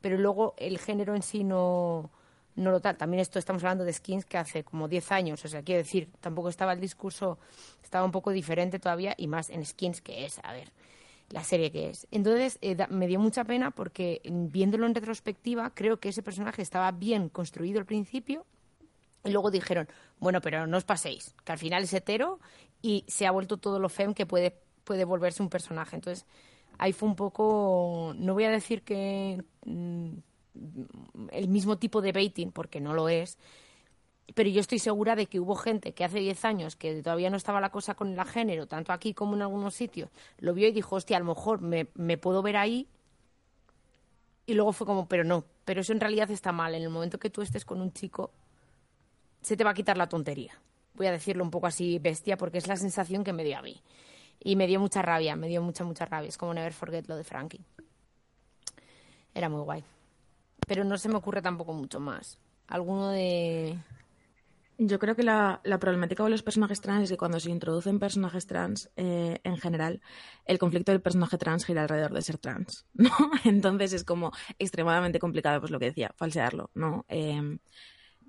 pero luego el género en sí no, no lo tal. También esto estamos hablando de skins que hace como 10 años, o sea, quiero decir, tampoco estaba el discurso, estaba un poco diferente todavía y más en skins que es, a ver, la serie que es. Entonces eh, me dio mucha pena porque mm, viéndolo en retrospectiva creo que ese personaje estaba bien construido al principio y luego dijeron, bueno, pero no os paséis, que al final es hetero y se ha vuelto todo lo fem que puede, puede volverse un personaje. Entonces ahí fue un poco, no voy a decir que... Mm, el mismo tipo de baiting, porque no lo es, pero yo estoy segura de que hubo gente que hace 10 años que todavía no estaba la cosa con el género, tanto aquí como en algunos sitios, lo vio y dijo, hostia, a lo mejor me, me puedo ver ahí. Y luego fue como, pero no, pero eso en realidad está mal. En el momento que tú estés con un chico, se te va a quitar la tontería. Voy a decirlo un poco así bestia porque es la sensación que me dio a mí. Y me dio mucha rabia, me dio mucha, mucha rabia. Es como Never Forget lo de Frankie. Era muy guay pero no se me ocurre tampoco mucho más. Alguno de... Yo creo que la, problemática de los personajes trans es que cuando se introducen personajes trans, eh, en general, el conflicto del personaje trans gira alrededor de ser trans, ¿no? Entonces es como extremadamente complicado, pues lo que decía, falsearlo, ¿no? Eh,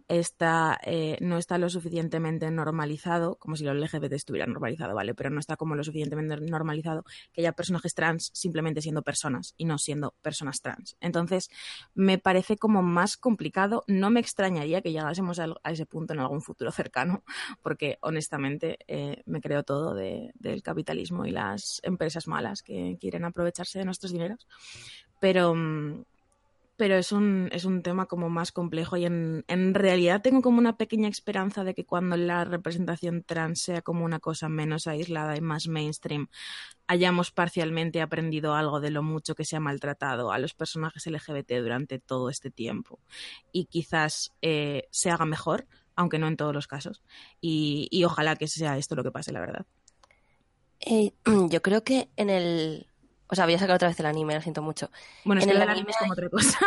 está, eh, no está lo suficientemente normalizado, como si lo LGBT estuviera normalizado, ¿vale? Pero no está como lo suficientemente normalizado que haya personajes trans simplemente siendo personas y no siendo personas trans. Entonces, me parece como más complicado. No me extrañaría que llegásemos a, ese punto en algún futuro cercano, porque honestamente eh, me creo todo del capitalismo y las empresas malas que quieren aprovecharse de nuestros dineros. Pero, mm, pero es un, es un tema como más complejo y en, en, realidad tengo como una pequeña esperanza de que cuando la representación trans sea como una cosa menos aislada y más mainstream, hayamos parcialmente aprendido algo de lo mucho que se ha maltratado a los personajes LGBT durante todo este tiempo y quizás eh, se haga mejor, aunque no en todos los casos, y, y ojalá que sea esto lo que pase, la verdad. Eh, yo creo que en el o sea, voy a sacar otra vez el anime, lo siento mucho. Bueno, en el, anime, es como otra cosa.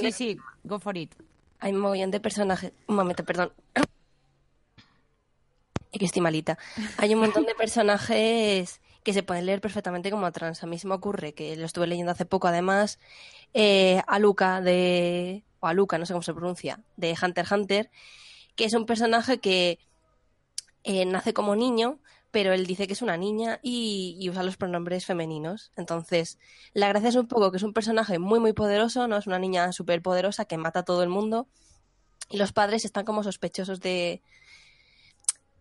sí, sí, go for it. Hay un montón de personajes. Un momento, perdón. Es que estoy malita. Hay un montón de personajes que se pueden leer perfectamente como trans. A mí se me ocurre que lo estuve leyendo hace poco, además, eh, a Luca de. o a Luca, no sé cómo se pronuncia, de Hunter x Hunter, que es un personaje que eh, nace como niño, pero él dice que es una niña y, usa los pronombres femeninos. Entonces, la gracia es un poco que es un personaje muy, muy poderoso, ¿no? Es una niña súper poderosa que mata a todo el mundo. Y los padres están como sospechosos de,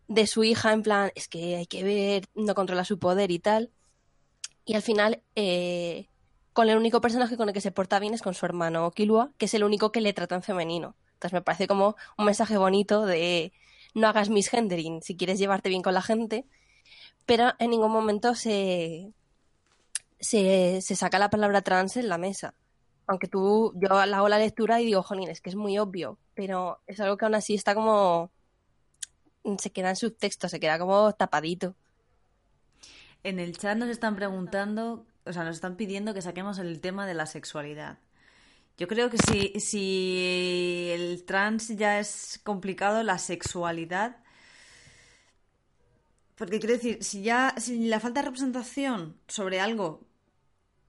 de su hija, en plan, es que hay que ver, no controla su poder y tal. Y al final, eh, con el único personaje con el que se porta bien es con su hermano Kilua, que es el único que le trata en femenino. Entonces me parece como un mensaje bonito de no hagas misgendering si quieres llevarte bien con la gente, pero en ningún momento se, se, saca la palabra trans en la mesa. Aunque tú, yo hago la lectura y digo, jolín, es que es muy obvio, pero es algo que aún así está como, se queda en subtexto, se queda como tapadito. En el chat nos están preguntando, o sea, nos están pidiendo que saquemos el tema de la sexualidad. Yo creo que si, si el trans ya es complicado, la sexualidad. Porque quiero decir, si ya. Si la falta de representación sobre algo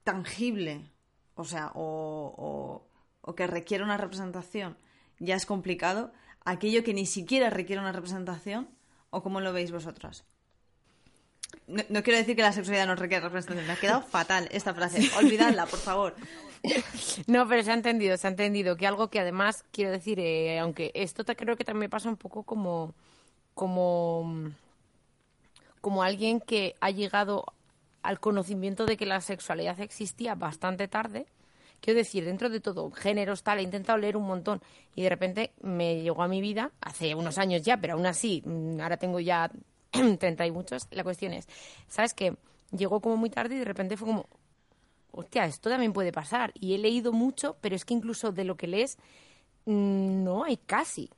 tangible, o sea, o, o, que requiere una representación, ya es complicado, aquello que ni siquiera requiere una representación, ¿o cómo lo veis vosotras? No, no, quiero decir que la sexualidad no requiere representación. Me ha quedado fatal esta frase. Olvidadla, por favor. No, pero se ha entendido, se ha entendido que algo que además, quiero decir, eh, aunque esto te, creo que también pasa un poco como, como, como alguien que ha llegado al conocimiento de que la sexualidad existía bastante tarde. Quiero decir, dentro de todo, géneros, tal, he intentado leer un montón y de repente me llegó a mi vida, hace unos años ya, pero aún así, mm, ahora tengo ya 30 y muchos, la cuestión es, ¿sabes qué? Llegó como muy tarde y de repente fue como, hostia, esto también puede pasar. Y he leído mucho, pero es que incluso de lo que lees mm, no hay casi.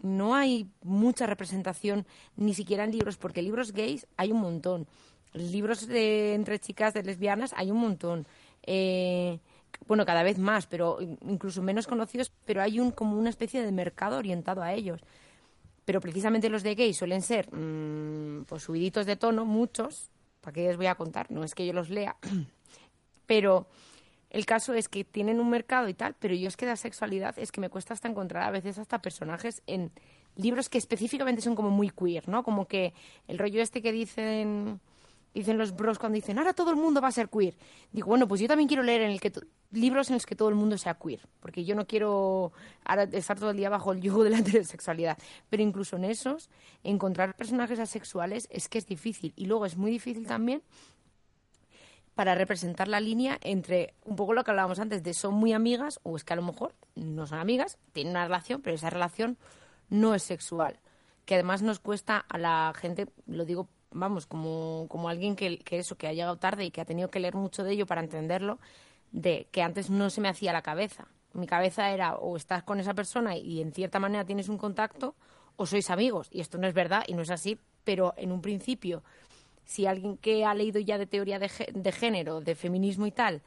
No hay mucha representación, ni siquiera en libros, porque libros gays hay un montón. Libros de, entre chicas de lesbianas hay un montón. Eh, bueno, cada vez más, pero incluso menos conocidos, pero hay un como una especie de mercado orientado a ellos. Pero precisamente los de gays suelen ser mmm, pues subiditos de tono, muchos, ¿para qué les voy a contar? No es que yo los lea, pero el caso es que tienen un mercado y tal, pero yo es que de sexualidad es que me cuesta hasta encontrar a veces hasta personajes en libros que específicamente son como muy queer, ¿no? Como que el rollo este que dicen dicen los bros cuando dicen ahora todo el mundo va a ser queer. Digo, bueno, pues yo también quiero leer en el que libros en los que todo el mundo sea queer, porque yo no quiero estar todo el día bajo el yugo de la heterosexualidad. Pero incluso en esos, encontrar personajes asexuales es que es difícil. Y luego es muy difícil también para representar la línea entre un poco lo que hablábamos antes de son muy amigas o es que a lo mejor no son amigas, tienen una relación, pero esa relación no es sexual. Que además nos cuesta a la gente, lo digo, vamos, como, como alguien que, que eso, que ha llegado tarde y que ha tenido que leer mucho de ello para entenderlo, de que antes no se me hacía la cabeza. Mi cabeza era o estás con esa persona y en cierta manera tienes un contacto o sois amigos. Y esto no es verdad y no es así, pero en un principio, si alguien que ha leído ya de teoría de, género, de feminismo y tal,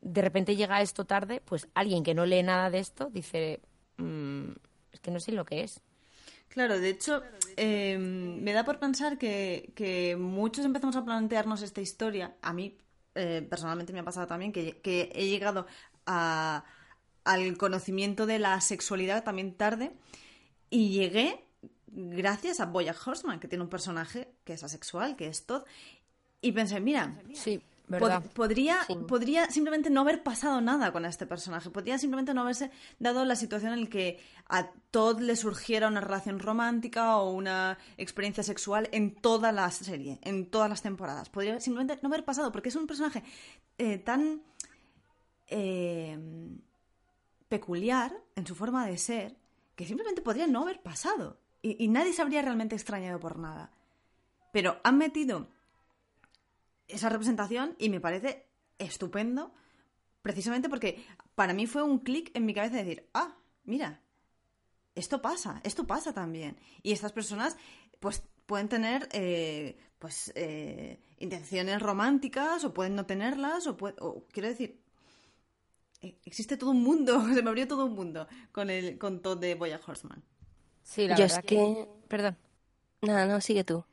de repente llega a esto tarde, pues alguien que no lee nada de esto dice, mm, es que no sé lo que es. Claro, de hecho, eh, me da por pensar que, muchos empezamos a plantearnos esta historia. A mí, eh, personalmente, me ha pasado también que, he llegado al conocimiento de la sexualidad también tarde y llegué gracias a Boya Horseman, que tiene un personaje que es asexual, que es Todd. Y pensé, mira, sí podría, podría simplemente no haber pasado nada con este personaje. Podría simplemente no haberse dado la situación en la que a Todd le surgiera una relación romántica o una experiencia sexual en toda la serie, en todas las temporadas. Podría simplemente no haber pasado, porque es un personaje eh, tan eh, peculiar en su forma de ser que simplemente podría no haber pasado. Y, nadie se habría realmente extrañado por nada. Pero han metido esa representación y me parece estupendo, precisamente porque para mí fue un clic en mi cabeza de decir, ah, mira, esto pasa, esto pasa también. Y estas personas, pues, pueden tener, eh, pues, eh, intenciones románticas o pueden no tenerlas, o, quiero decir, e, existe todo un mundo, se me abrió todo un mundo con el con todo de Boya Horseman. Sí, la verdad es que... Perdón. No, no, sigue tú.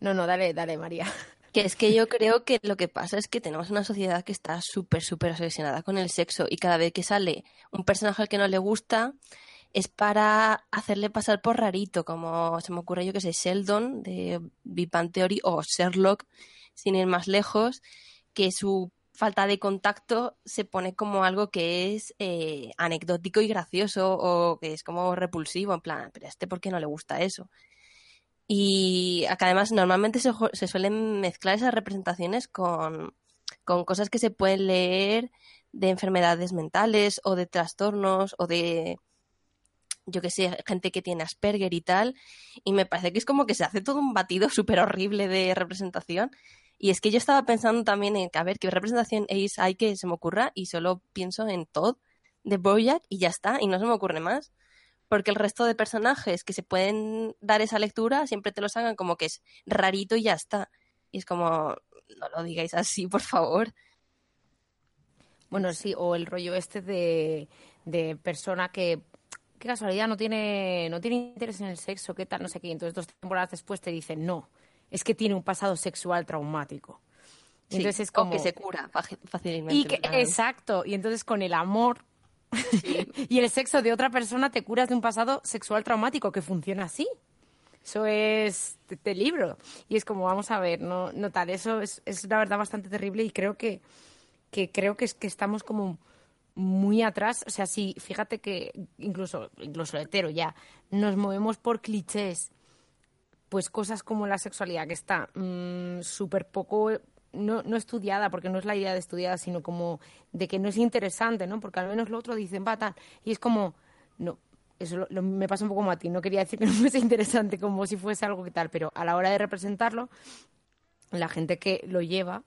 No, no, dale, dale, María. Que es que yo creo que lo que pasa es que tenemos una sociedad que está súper, súper obsesionada con el sexo y cada vez que sale un personaje al que no le gusta es para hacerle pasar por rarito, como se me ocurre yo que sé, Sheldon de Big Bang Theory o Sherlock, sin ir más lejos, que su falta de contacto se pone como algo que es eh, anecdótico y gracioso o que es como repulsivo, en plan, pero a este por qué no le gusta eso. Y acá además normalmente se, se suelen mezclar esas representaciones con, con cosas que se pueden leer de enfermedades mentales o de trastornos o de yo que sé, gente que tiene Asperger y tal, y me parece que es como que se hace todo un batido súper horrible de representación. Y es que yo estaba pensando también en, a ver, qué representación hay que se me ocurra, y solo pienso en Todd de Bojack y ya está, y no se me ocurre más porque el resto de personajes que se pueden dar esa lectura siempre te los hagan como que es rarito y ya está. Y es como, no lo digáis así, por favor. Bueno, sí, o el rollo este de, de persona que, qué casualidad, no tiene, no tiene interés en el sexo, qué tal, no sé qué. Entonces, dos temporadas después te dicen, no, es que tiene un pasado sexual traumático. entonces es como... que se cura fácilmente. Y que, exacto, y entonces con el amor y el sexo de otra persona te curas de un pasado sexual traumático que funciona así. Eso es de, libro. Y es como, vamos a ver, no, no tal. Eso es, es la verdad bastante terrible y creo que, que creo que es que estamos como muy atrás. O sea, sí, fíjate que incluso, incluso hetero ya, nos movemos por clichés. Pues cosas como la sexualidad, que está mm, súper poco no, no estudiada, porque no es la idea de estudiada, sino como de que no es interesante, ¿no? Porque al menos lo otro dicen, va tal. Y es como, no, eso me pasa un poco como a ti. No quería decir que no fuese interesante como si fuese algo que tal, pero a la hora de representarlo, la gente que lo lleva,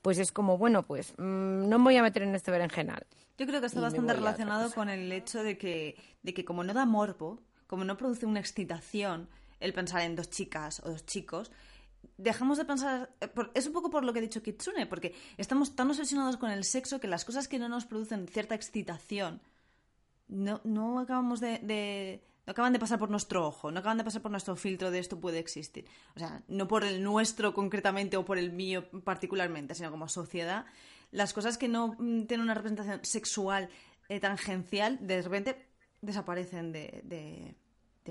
pues es como, bueno, pues mm, no me voy a meter en este berenjenal. Yo creo que está bastante relacionado con el hecho de que, de que como no da morbo, como no produce una excitación el pensar en dos chicas o dos chicos, dejamos de pensar. Eh, es un poco por lo que ha dicho Kitsune, porque estamos tan obsesionados con el sexo que las cosas que no nos producen cierta excitación no, no acabamos de, no acaban de pasar por nuestro ojo, no acaban de pasar por nuestro filtro de esto puede existir. O sea, no por el nuestro concretamente o por el mío particularmente, sino como sociedad, las cosas que no mm, tienen una representación sexual eh, tangencial, de repente desaparecen de, de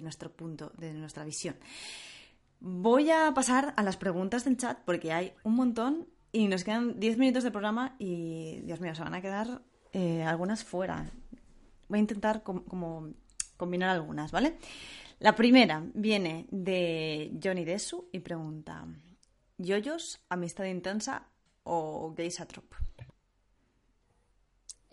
nuestro punto, de nuestra visión. Voy a pasar a las preguntas del chat porque hay un montón y nos quedan 10 minutos de programa y, Dios mío, se van a quedar eh, algunas fuera. Voy a intentar como combinar algunas, ¿vale? La primera viene de Johnny Desu y pregunta: ¿Yoyos, amistad intensa o gay satrop?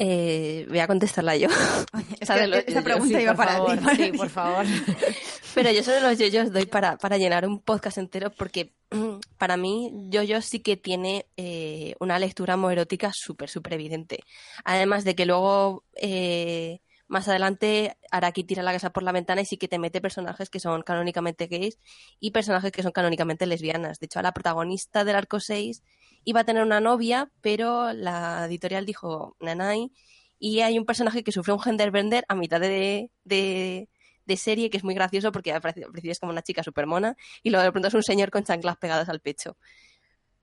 Eh, voy a contestarla yo. esta pregunta iba para ti. Sí, por favor. Pero yo solo los yoyos doy para, para llenar un podcast entero porque para mí yoyos sí que tiene eh, una lectura homoerótica súper, súper evidente. Además de que luego eh, más adelante Araki tira la casa por la ventana y sí que te mete personajes que son canónicamente gays y personajes que son canónicamente lesbianas. De hecho, a la protagonista del arco 6 iba a tener una novia, pero la editorial dijo nanay y hay un personaje que sufre un genderbender a mitad de, de, serie que es muy gracioso porque al principio es como una chica súper mona y luego de pronto es un señor con chanclas pegadas al pecho.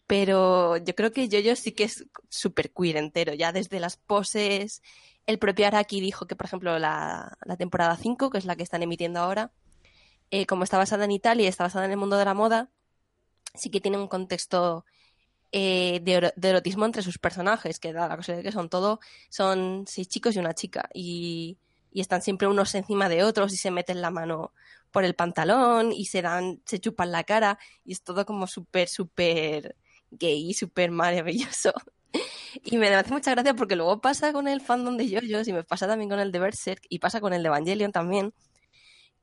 Pero yo creo que yo sí que es súper queer entero, ya desde las poses. El propio Araki dijo que, por ejemplo, la, la temporada 5, que es la que están emitiendo ahora, eh, como está basada en Italia y está basada en el mundo de la moda, sí que tiene un contexto eh, de, erotismo entre sus personajes, que da la cosa de que son todo, son seis chicos y una chica, y, están siempre unos encima de otros y se meten la mano por el pantalón y se dan, se chupan la cara, y es todo como súper, súper gay, súper maravilloso. Y me hace mucha gracia porque luego pasa con el fandom de JoJo's y me pasa también con el de Berserk y pasa con el de Evangelion también.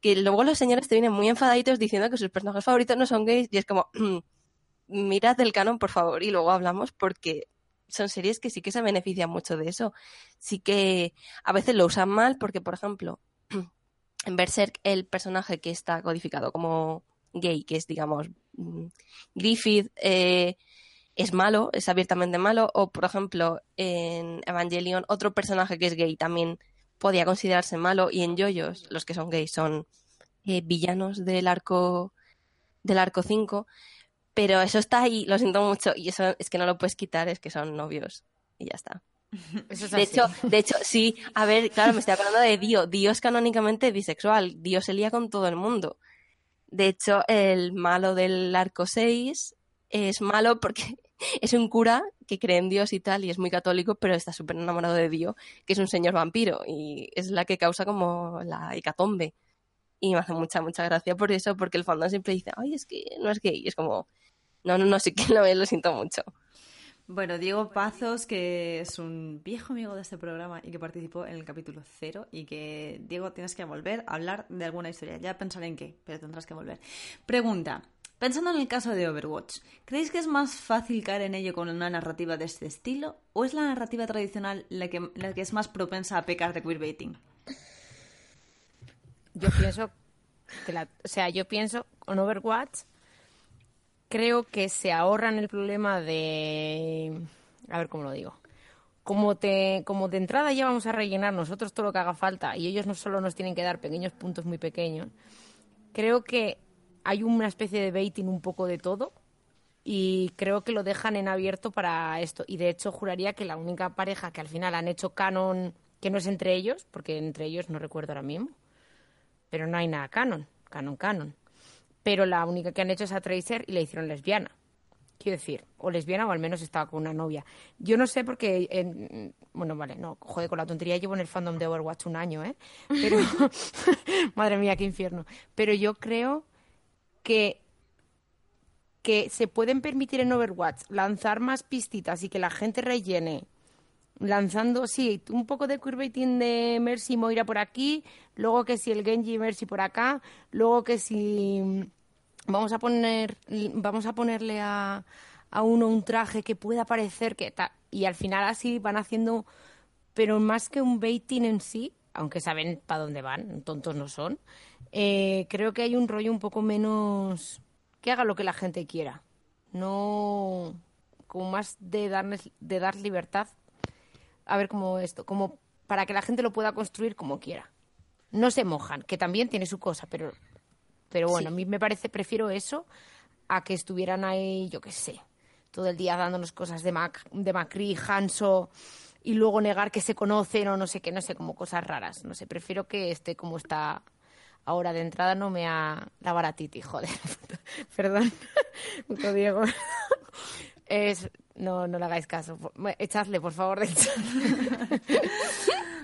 Que luego los señores te vienen muy enfadaditos diciendo que sus personajes favoritos no son gays y es como, mirad el canon, por favor, y luego hablamos porque son series que sí que se benefician mucho de eso. Sí que a veces lo usan mal porque, por ejemplo, en Berserk el personaje que está codificado como gay, que es, digamos, mm, Griffith, eh, es malo, es abiertamente malo, o por ejemplo, en Evangelion otro personaje que es gay también podía considerarse malo, y en Yoyos los que son gays son eh, villanos del arco del arco 5, pero eso está ahí, lo siento mucho, y eso es que no lo puedes quitar, es que son novios y ya está. de hecho, de hecho, sí, a ver, claro, me estoy acordando de Dio. Dio es canónicamente bisexual. Dio se lía con todo el mundo. De hecho, el malo del arco 6 es malo porque es un cura que cree en Dios y tal, y es muy católico, pero está súper enamorado de Dio, que es un señor vampiro, y es la que causa como la hecatombe. Y me hace mucha, mucha gracia por eso, porque el fandom siempre dice, ay, es que no es gay, y es como, no, no, no, sí que lo, lo siento mucho. Bueno, Diego Pazos, que es un viejo amigo de este programa y que participó en el capítulo cero y que, Diego, tienes que volver a hablar de alguna historia. Ya pensaré en qué, pero tendrás que volver. Pregunta, pensando en el caso de Overwatch, ¿creéis que es más fácil caer en ello con una narrativa de este estilo o es la narrativa tradicional la que, la que es más propensa a pecar de queerbaiting? Yo pienso que la, o sea, yo pienso con Overwatch creo que se ahorran el problema de... A ver cómo lo digo. Como, te, como de entrada ya vamos a rellenar nosotros todo lo que haga falta y ellos no solo nos tienen que dar pequeños puntos muy pequeños, creo que hay una especie de baiting un poco de todo y creo que lo dejan en abierto para esto. Y de hecho juraría que la única pareja que al final han hecho canon, que no es entre ellos, porque entre ellos no recuerdo ahora mismo, pero no hay nada canon, canon, canon pero la única que han hecho es a Tracer y la hicieron lesbiana. Quiero decir, o lesbiana o al menos estaba con una novia. Yo no sé porque, en, bueno, vale, no, joder, con la tontería llevo en el fandom de Overwatch un año, ¿eh? Pero, madre mía, qué infierno. Pero yo creo que que se pueden permitir en Overwatch lanzar más pistitas y que la gente rellene lanzando, sí, un poco de queerbaiting de Mercy Moira por aquí, luego que si el Genji Mercy por acá, luego que si vamos a poner vamos a ponerle a, a uno un traje que pueda parecer que tal y al final así van haciendo pero más que un baiting en sí, aunque saben para dónde van, tontos no son, eh, creo que hay un rollo un poco menos que haga lo que la gente quiera, no como más de darles, de dar libertad a ver cómo esto, como para que la gente lo pueda construir como quiera. no se mojan, que también tiene su cosa, pero, pero bueno, a mí me parece, prefiero eso a que estuvieran ahí, yo qué sé, todo el día dándonos cosas de, Mac, de Macri, Hanso, y luego negar que se conocen o no sé qué, no sé, como cosas raras. No sé, prefiero que esté como está ahora de entrada, no me ha la baratiti, joder. Perdón, puto Diego. Es, no, no le hagáis caso. Echadle, por favor, de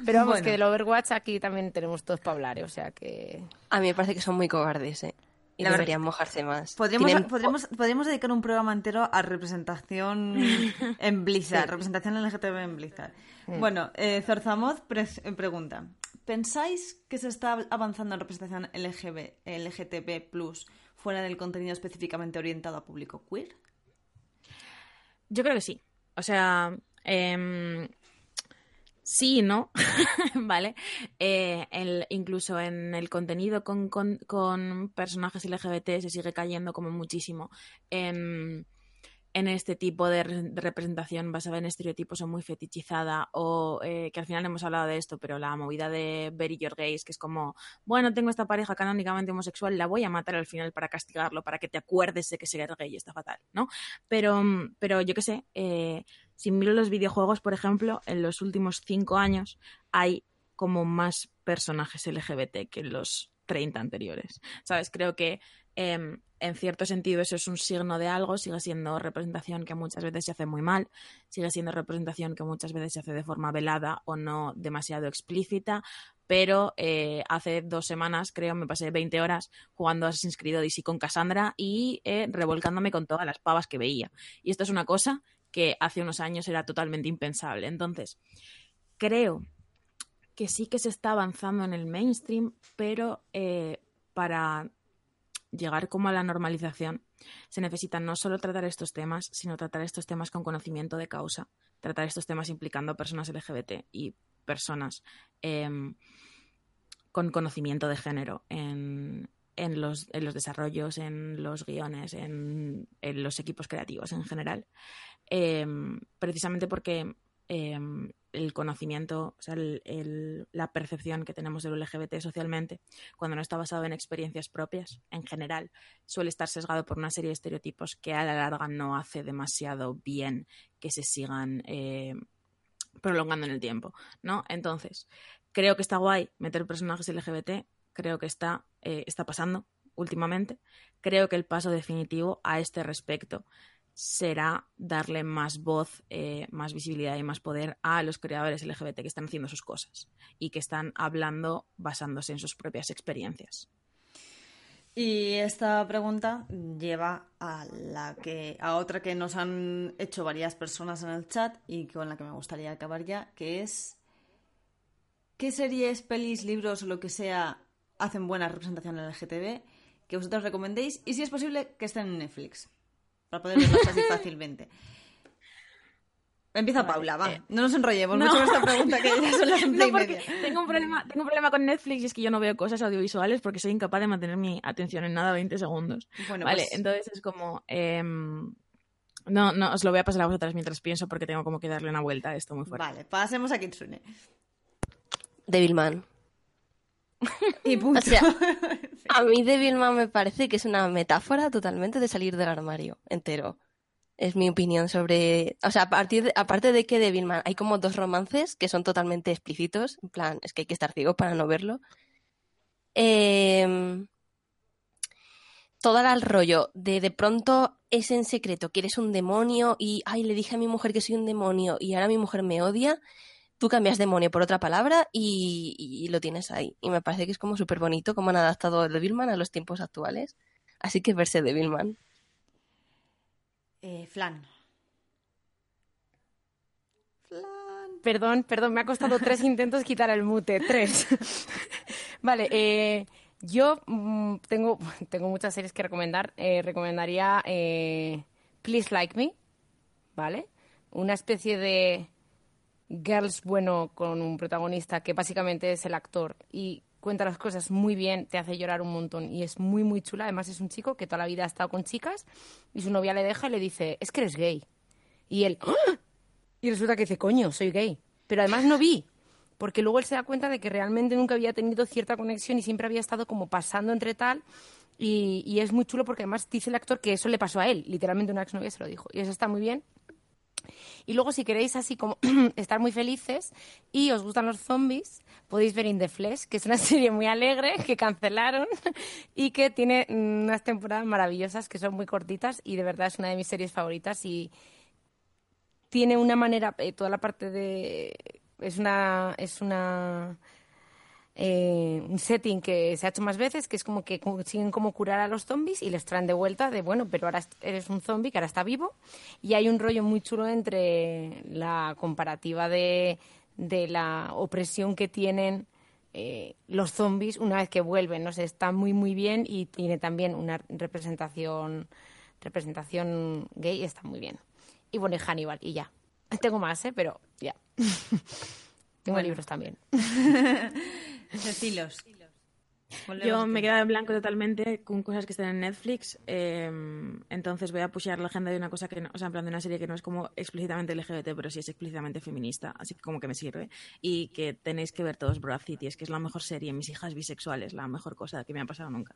Pero vamos, que del Overwatch aquí también tenemos todos para hablar, ¿eh? o sea que... A mí me parece que son muy cobardes, ¿eh? Y deberían mojarse más. Podríamos, podríamos, dedicar un programa entero a representación en Blizzard, representación LGTB en Blizzard. Bueno, eh, Zorzamoz eh, pregunta, ¿pensáis que se está avanzando en representación LGB, LGTB Plus fuera del contenido específicamente orientado a público queer? Yo creo que sí. O sea, eh, sí no, ¿vale? Eh, el, incluso en el contenido con, con, personajes LGBT se sigue cayendo como muchísimo en, en este tipo de, representación basada en estereotipos o muy fetichizada o eh, que al final hemos hablado de esto, pero la movida de Bury Your Gays, que es como, bueno, tengo esta pareja canónicamente homosexual, la voy a matar al final para castigarlo, para que te acuerdes de que ser gay está fatal, ¿no? Pero, pero yo qué sé, eh, si miro los videojuegos, por ejemplo, en los últimos cinco años hay como más personajes LGBT que los 30 anteriores. ¿Sabes? Creo que em, en cierto sentido eso es un signo de algo, sigue siendo representación que muchas veces se hace muy mal, sigue siendo representación que muchas veces se hace de forma velada o no demasiado explícita, pero eh, hace dos semanas, creo, me pasé 20 horas jugando Assassin's Creed Odyssey con Cassandra y eh, revolcándome con todas las pavas que veía. Y esto es una cosa que hace unos años era totalmente impensable. Entonces, creo que sí que se está avanzando en el mainstream, pero eh, para llegar como a la normalización se necesita no solo tratar estos temas, sino tratar estos temas con conocimiento de causa, tratar estos temas implicando a personas LGBT y personas em, con conocimiento de género en, en los, en los desarrollos, en los guiones, en, en los equipos creativos en general. Em, precisamente porque em, el conocimiento, o sea, la percepción que tenemos del LGBT socialmente, cuando no está basado en experiencias propias, en general, suele estar sesgado por una serie de estereotipos que a la larga no hace demasiado bien que se sigan eh, prolongando en el tiempo, ¿no? Entonces, creo que está guay meter personajes LGBT, creo que está, eh, está pasando últimamente. Creo que el paso definitivo a este respecto será darle más voz, eh, más visibilidad y más poder a los creadores LGBT que están haciendo sus cosas y que están hablando basándose en sus propias experiencias. Y esta pregunta lleva a la que a otra que nos han hecho varias personas en el chat y con la que me gustaría acabar ya, que es ¿qué series, pelis, libros o lo que sea hacen buena representación en LGTB que vosotros recomendéis y si es posible que estén en Netflix para poder verlas así fácilmente. Empieza Paula, va. Eh, no nos enrollemos mucho con esta pregunta que ya son las no, y media. Tengo un, problema, tengo un problema con Netflix y es que yo no veo cosas audiovisuales porque soy incapaz de mantener mi atención en nada 20 segundos. Bueno, vale, pues entonces es como... Em, no, no, os lo voy a pasar a vosotras mientras pienso porque tengo como que darle una vuelta a esto muy fuerte. Vale, pasemos a Kitsune. Devilman. Y punto. a mí Devilman me parece que es una metáfora totalmente de salir del armario entero. Es mi opinión sobre. O sea, a partir de, aparte de que Devilman hay como dos romances que son totalmente explícitos. En plan, es que hay que estar ciego para no verlo. Eh, todo el rollo de de pronto es en secreto que eres un demonio y ay le dije a mi mujer que soy un demonio y ahora mi mujer me odia tú cambias demonio por otra palabra y, lo tienes ahí. Y me parece que es como súper bonito cómo han adaptado el Devilman a los tiempos actuales. Así que verse Devilman. Eh, flan. Flan. Perdón, perdón, me ha costado tres intentos quitar el mute. Tres. vale, eh, yo mm, tengo, tengo muchas series que recomendar. Eh, recomendaría eh, Please Like Me, ¿vale? Una especie de Girls bueno con un protagonista que básicamente es el actor y cuenta las cosas muy bien, te hace llorar un montón y es muy, muy chula. Además es un chico que toda la vida ha estado con chicas y su novia le deja y le dice, es que eres gay. Y él, ¡Ah! y resulta que dice, coño, soy gay. Pero además no vi. porque luego él se da cuenta de que realmente nunca había tenido cierta conexión y siempre había estado como pasando entre tal. Y, y es muy chulo porque además dice el actor que eso le pasó a él, literalmente una exnovia se lo dijo. Y eso está muy bien. Y luego, si queréis así como estar muy felices y os gustan los zombies, podéis ver In the Flesh, que es una serie muy alegre que cancelaron y que tiene unas temporadas maravillosas que son muy cortitas y de verdad es una de mis series favoritas y tiene una manera, eh, toda la parte de... Es una, es una eh, un setting que se ha hecho más veces, que es como que consiguen como curar a los zombies y les traen de vuelta de, bueno, pero ahora eres un zombie que ahora está vivo. Y hay un rollo muy chulo entre la comparativa de, de la opresión que tienen eh, los zombies una vez que vuelven. No sé, está muy, muy bien y tiene también una representación, representación gay, está muy bien. Y bueno, y Hannibal, y ya. Tengo más, ¿eh? Pero ya. Tengo libros también. Decilos. Yo me he quedado en blanco totalmente con cosas que están en Netflix. Eh, entonces voy a pushear la agenda de una cosa que no, o sea, en plan de una serie que no es como explícitamente LGBT, pero sí es explícitamente feminista, así que como que me sirve. Y que tenéis que ver todos Broad City, es que es la mejor serie, mis hijas bisexuales, la mejor cosa que me ha pasado nunca.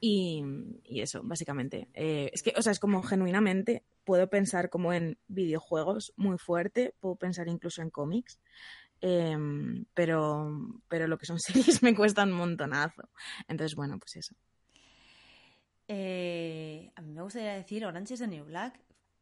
Y, y eso, básicamente. Eh, es que, o sea, es como genuinamente puedo pensar como en videojuegos muy fuerte, puedo pensar incluso en cómics. Em, pero, pero lo que son series me cuesta un montonazo. Entonces, bueno, pues eso. Eh, a mí me gustaría decir Orange is the New Black.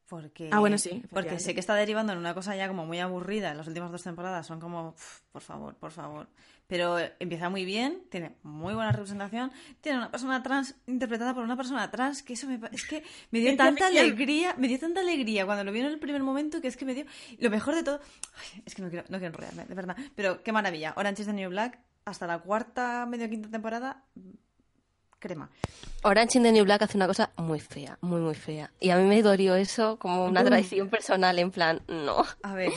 Porque, ah, bueno, sí. Porque sé que está derivando en una cosa ya como muy aburrida. En las últimas dos temporadas son como, por favor, por favor. Pero empieza muy bien, tiene muy buena representación, tiene una persona trans interpretada por una persona trans, que eso me, es que me dio tanta alegría, me dio tanta alegría cuando lo vi en el primer momento que es que me dio lo mejor de todo. es que no quiero, no quiero enrollarme, de verdad. Pero qué maravilla. Orange is the New Black, hasta la cuarta, medio quinta temporada, crema. Orange in the New Black hace una cosa muy fea, muy, muy fea. Y a mí me dolió eso como una traición personal, en plan, no. A ver.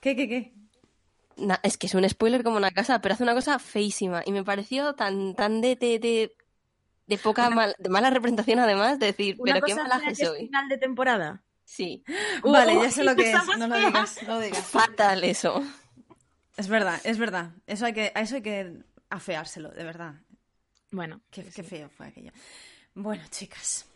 ¿Qué, qué, qué? es que es un spoiler como una casa, pero hace una cosa feísima. Y me pareció tan, tan de, de, de, poca de mala representación, además, de decir, pero qué malaje soy. final de temporada? Sí. vale, ya sé lo que es. No lo digas, no lo digas. Fatal eso. Es verdad, es verdad. Eso hay que, a eso hay que afeárselo, de verdad. Bueno, qué, feo fue aquello. Bueno, chicas.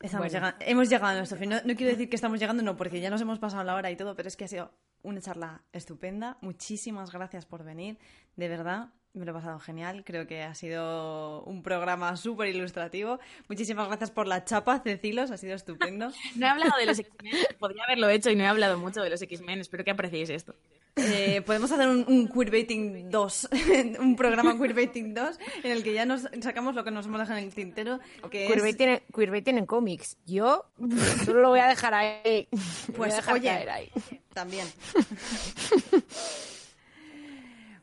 hemos llegado a nuestro fin. No, quiero decir que estamos llegando, no, porque ya nos hemos pasado la hora y todo, pero es que ha sido una charla estupenda. Muchísimas gracias por venir. De verdad, me lo he pasado genial. Creo que ha sido un programa súper ilustrativo. Muchísimas gracias por la chapa, Cecilos. Ha sido estupendo. no he hablado de los X-Men. Podría haberlo hecho y no he hablado mucho de los X-Men. Espero que apreciéis esto. Eh, podemos hacer un, queerbaiting 2, un programa queerbaiting 2 en el que ya nos sacamos lo que nos hemos dejado en el tintero. Que queerbaiting, en cómics. Yo solo lo voy a dejar ahí. Pues oye, ahí. también.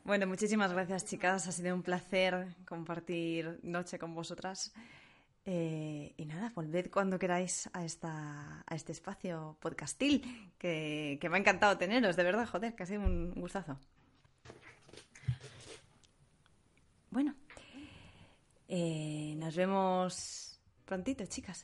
bueno, muchísimas gracias chicas. Ha sido un placer compartir noche con vosotras. Eh, y nada, volved cuando queráis a, esta, a este espacio podcastil, que, me ha encantado teneros, de verdad, joder, que sido un gustazo. Bueno, eh, nos vemos prontito, chicas.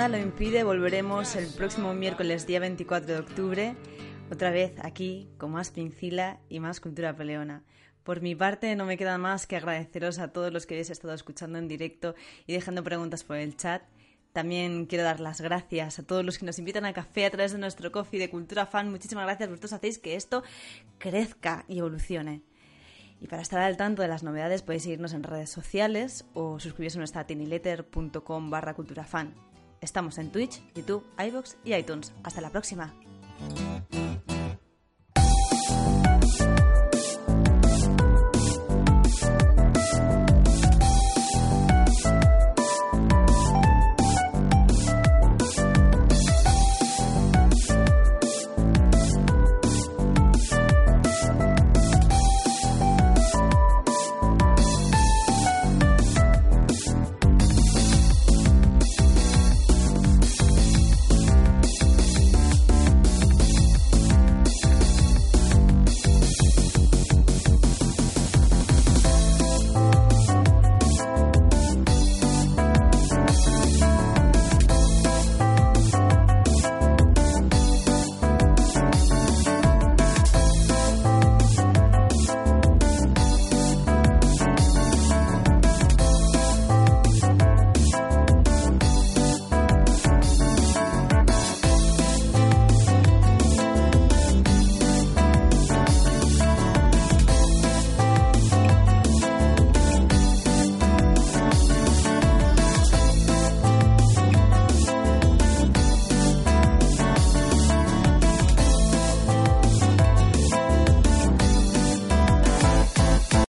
Nada lo impide, volveremos el próximo miércoles, día 24 de octubre, otra vez aquí con más pincila y más cultura peleona. Por mi parte, no me queda más que agradeceros a todos los que habéis estado escuchando en directo y dejando preguntas por el chat. También quiero dar las gracias a todos los que nos invitan a café a través de nuestro coffee de Cultura Fan. Muchísimas gracias, vosotros hacéis que esto crezca y evolucione. Y para estar al tanto de las novedades podéis seguirnos en redes sociales o suscribiros a nuestra tiniletter.com barra culturafan. Estamos en Twitch, YouTube, iVoox y iTunes. Hasta la próxima.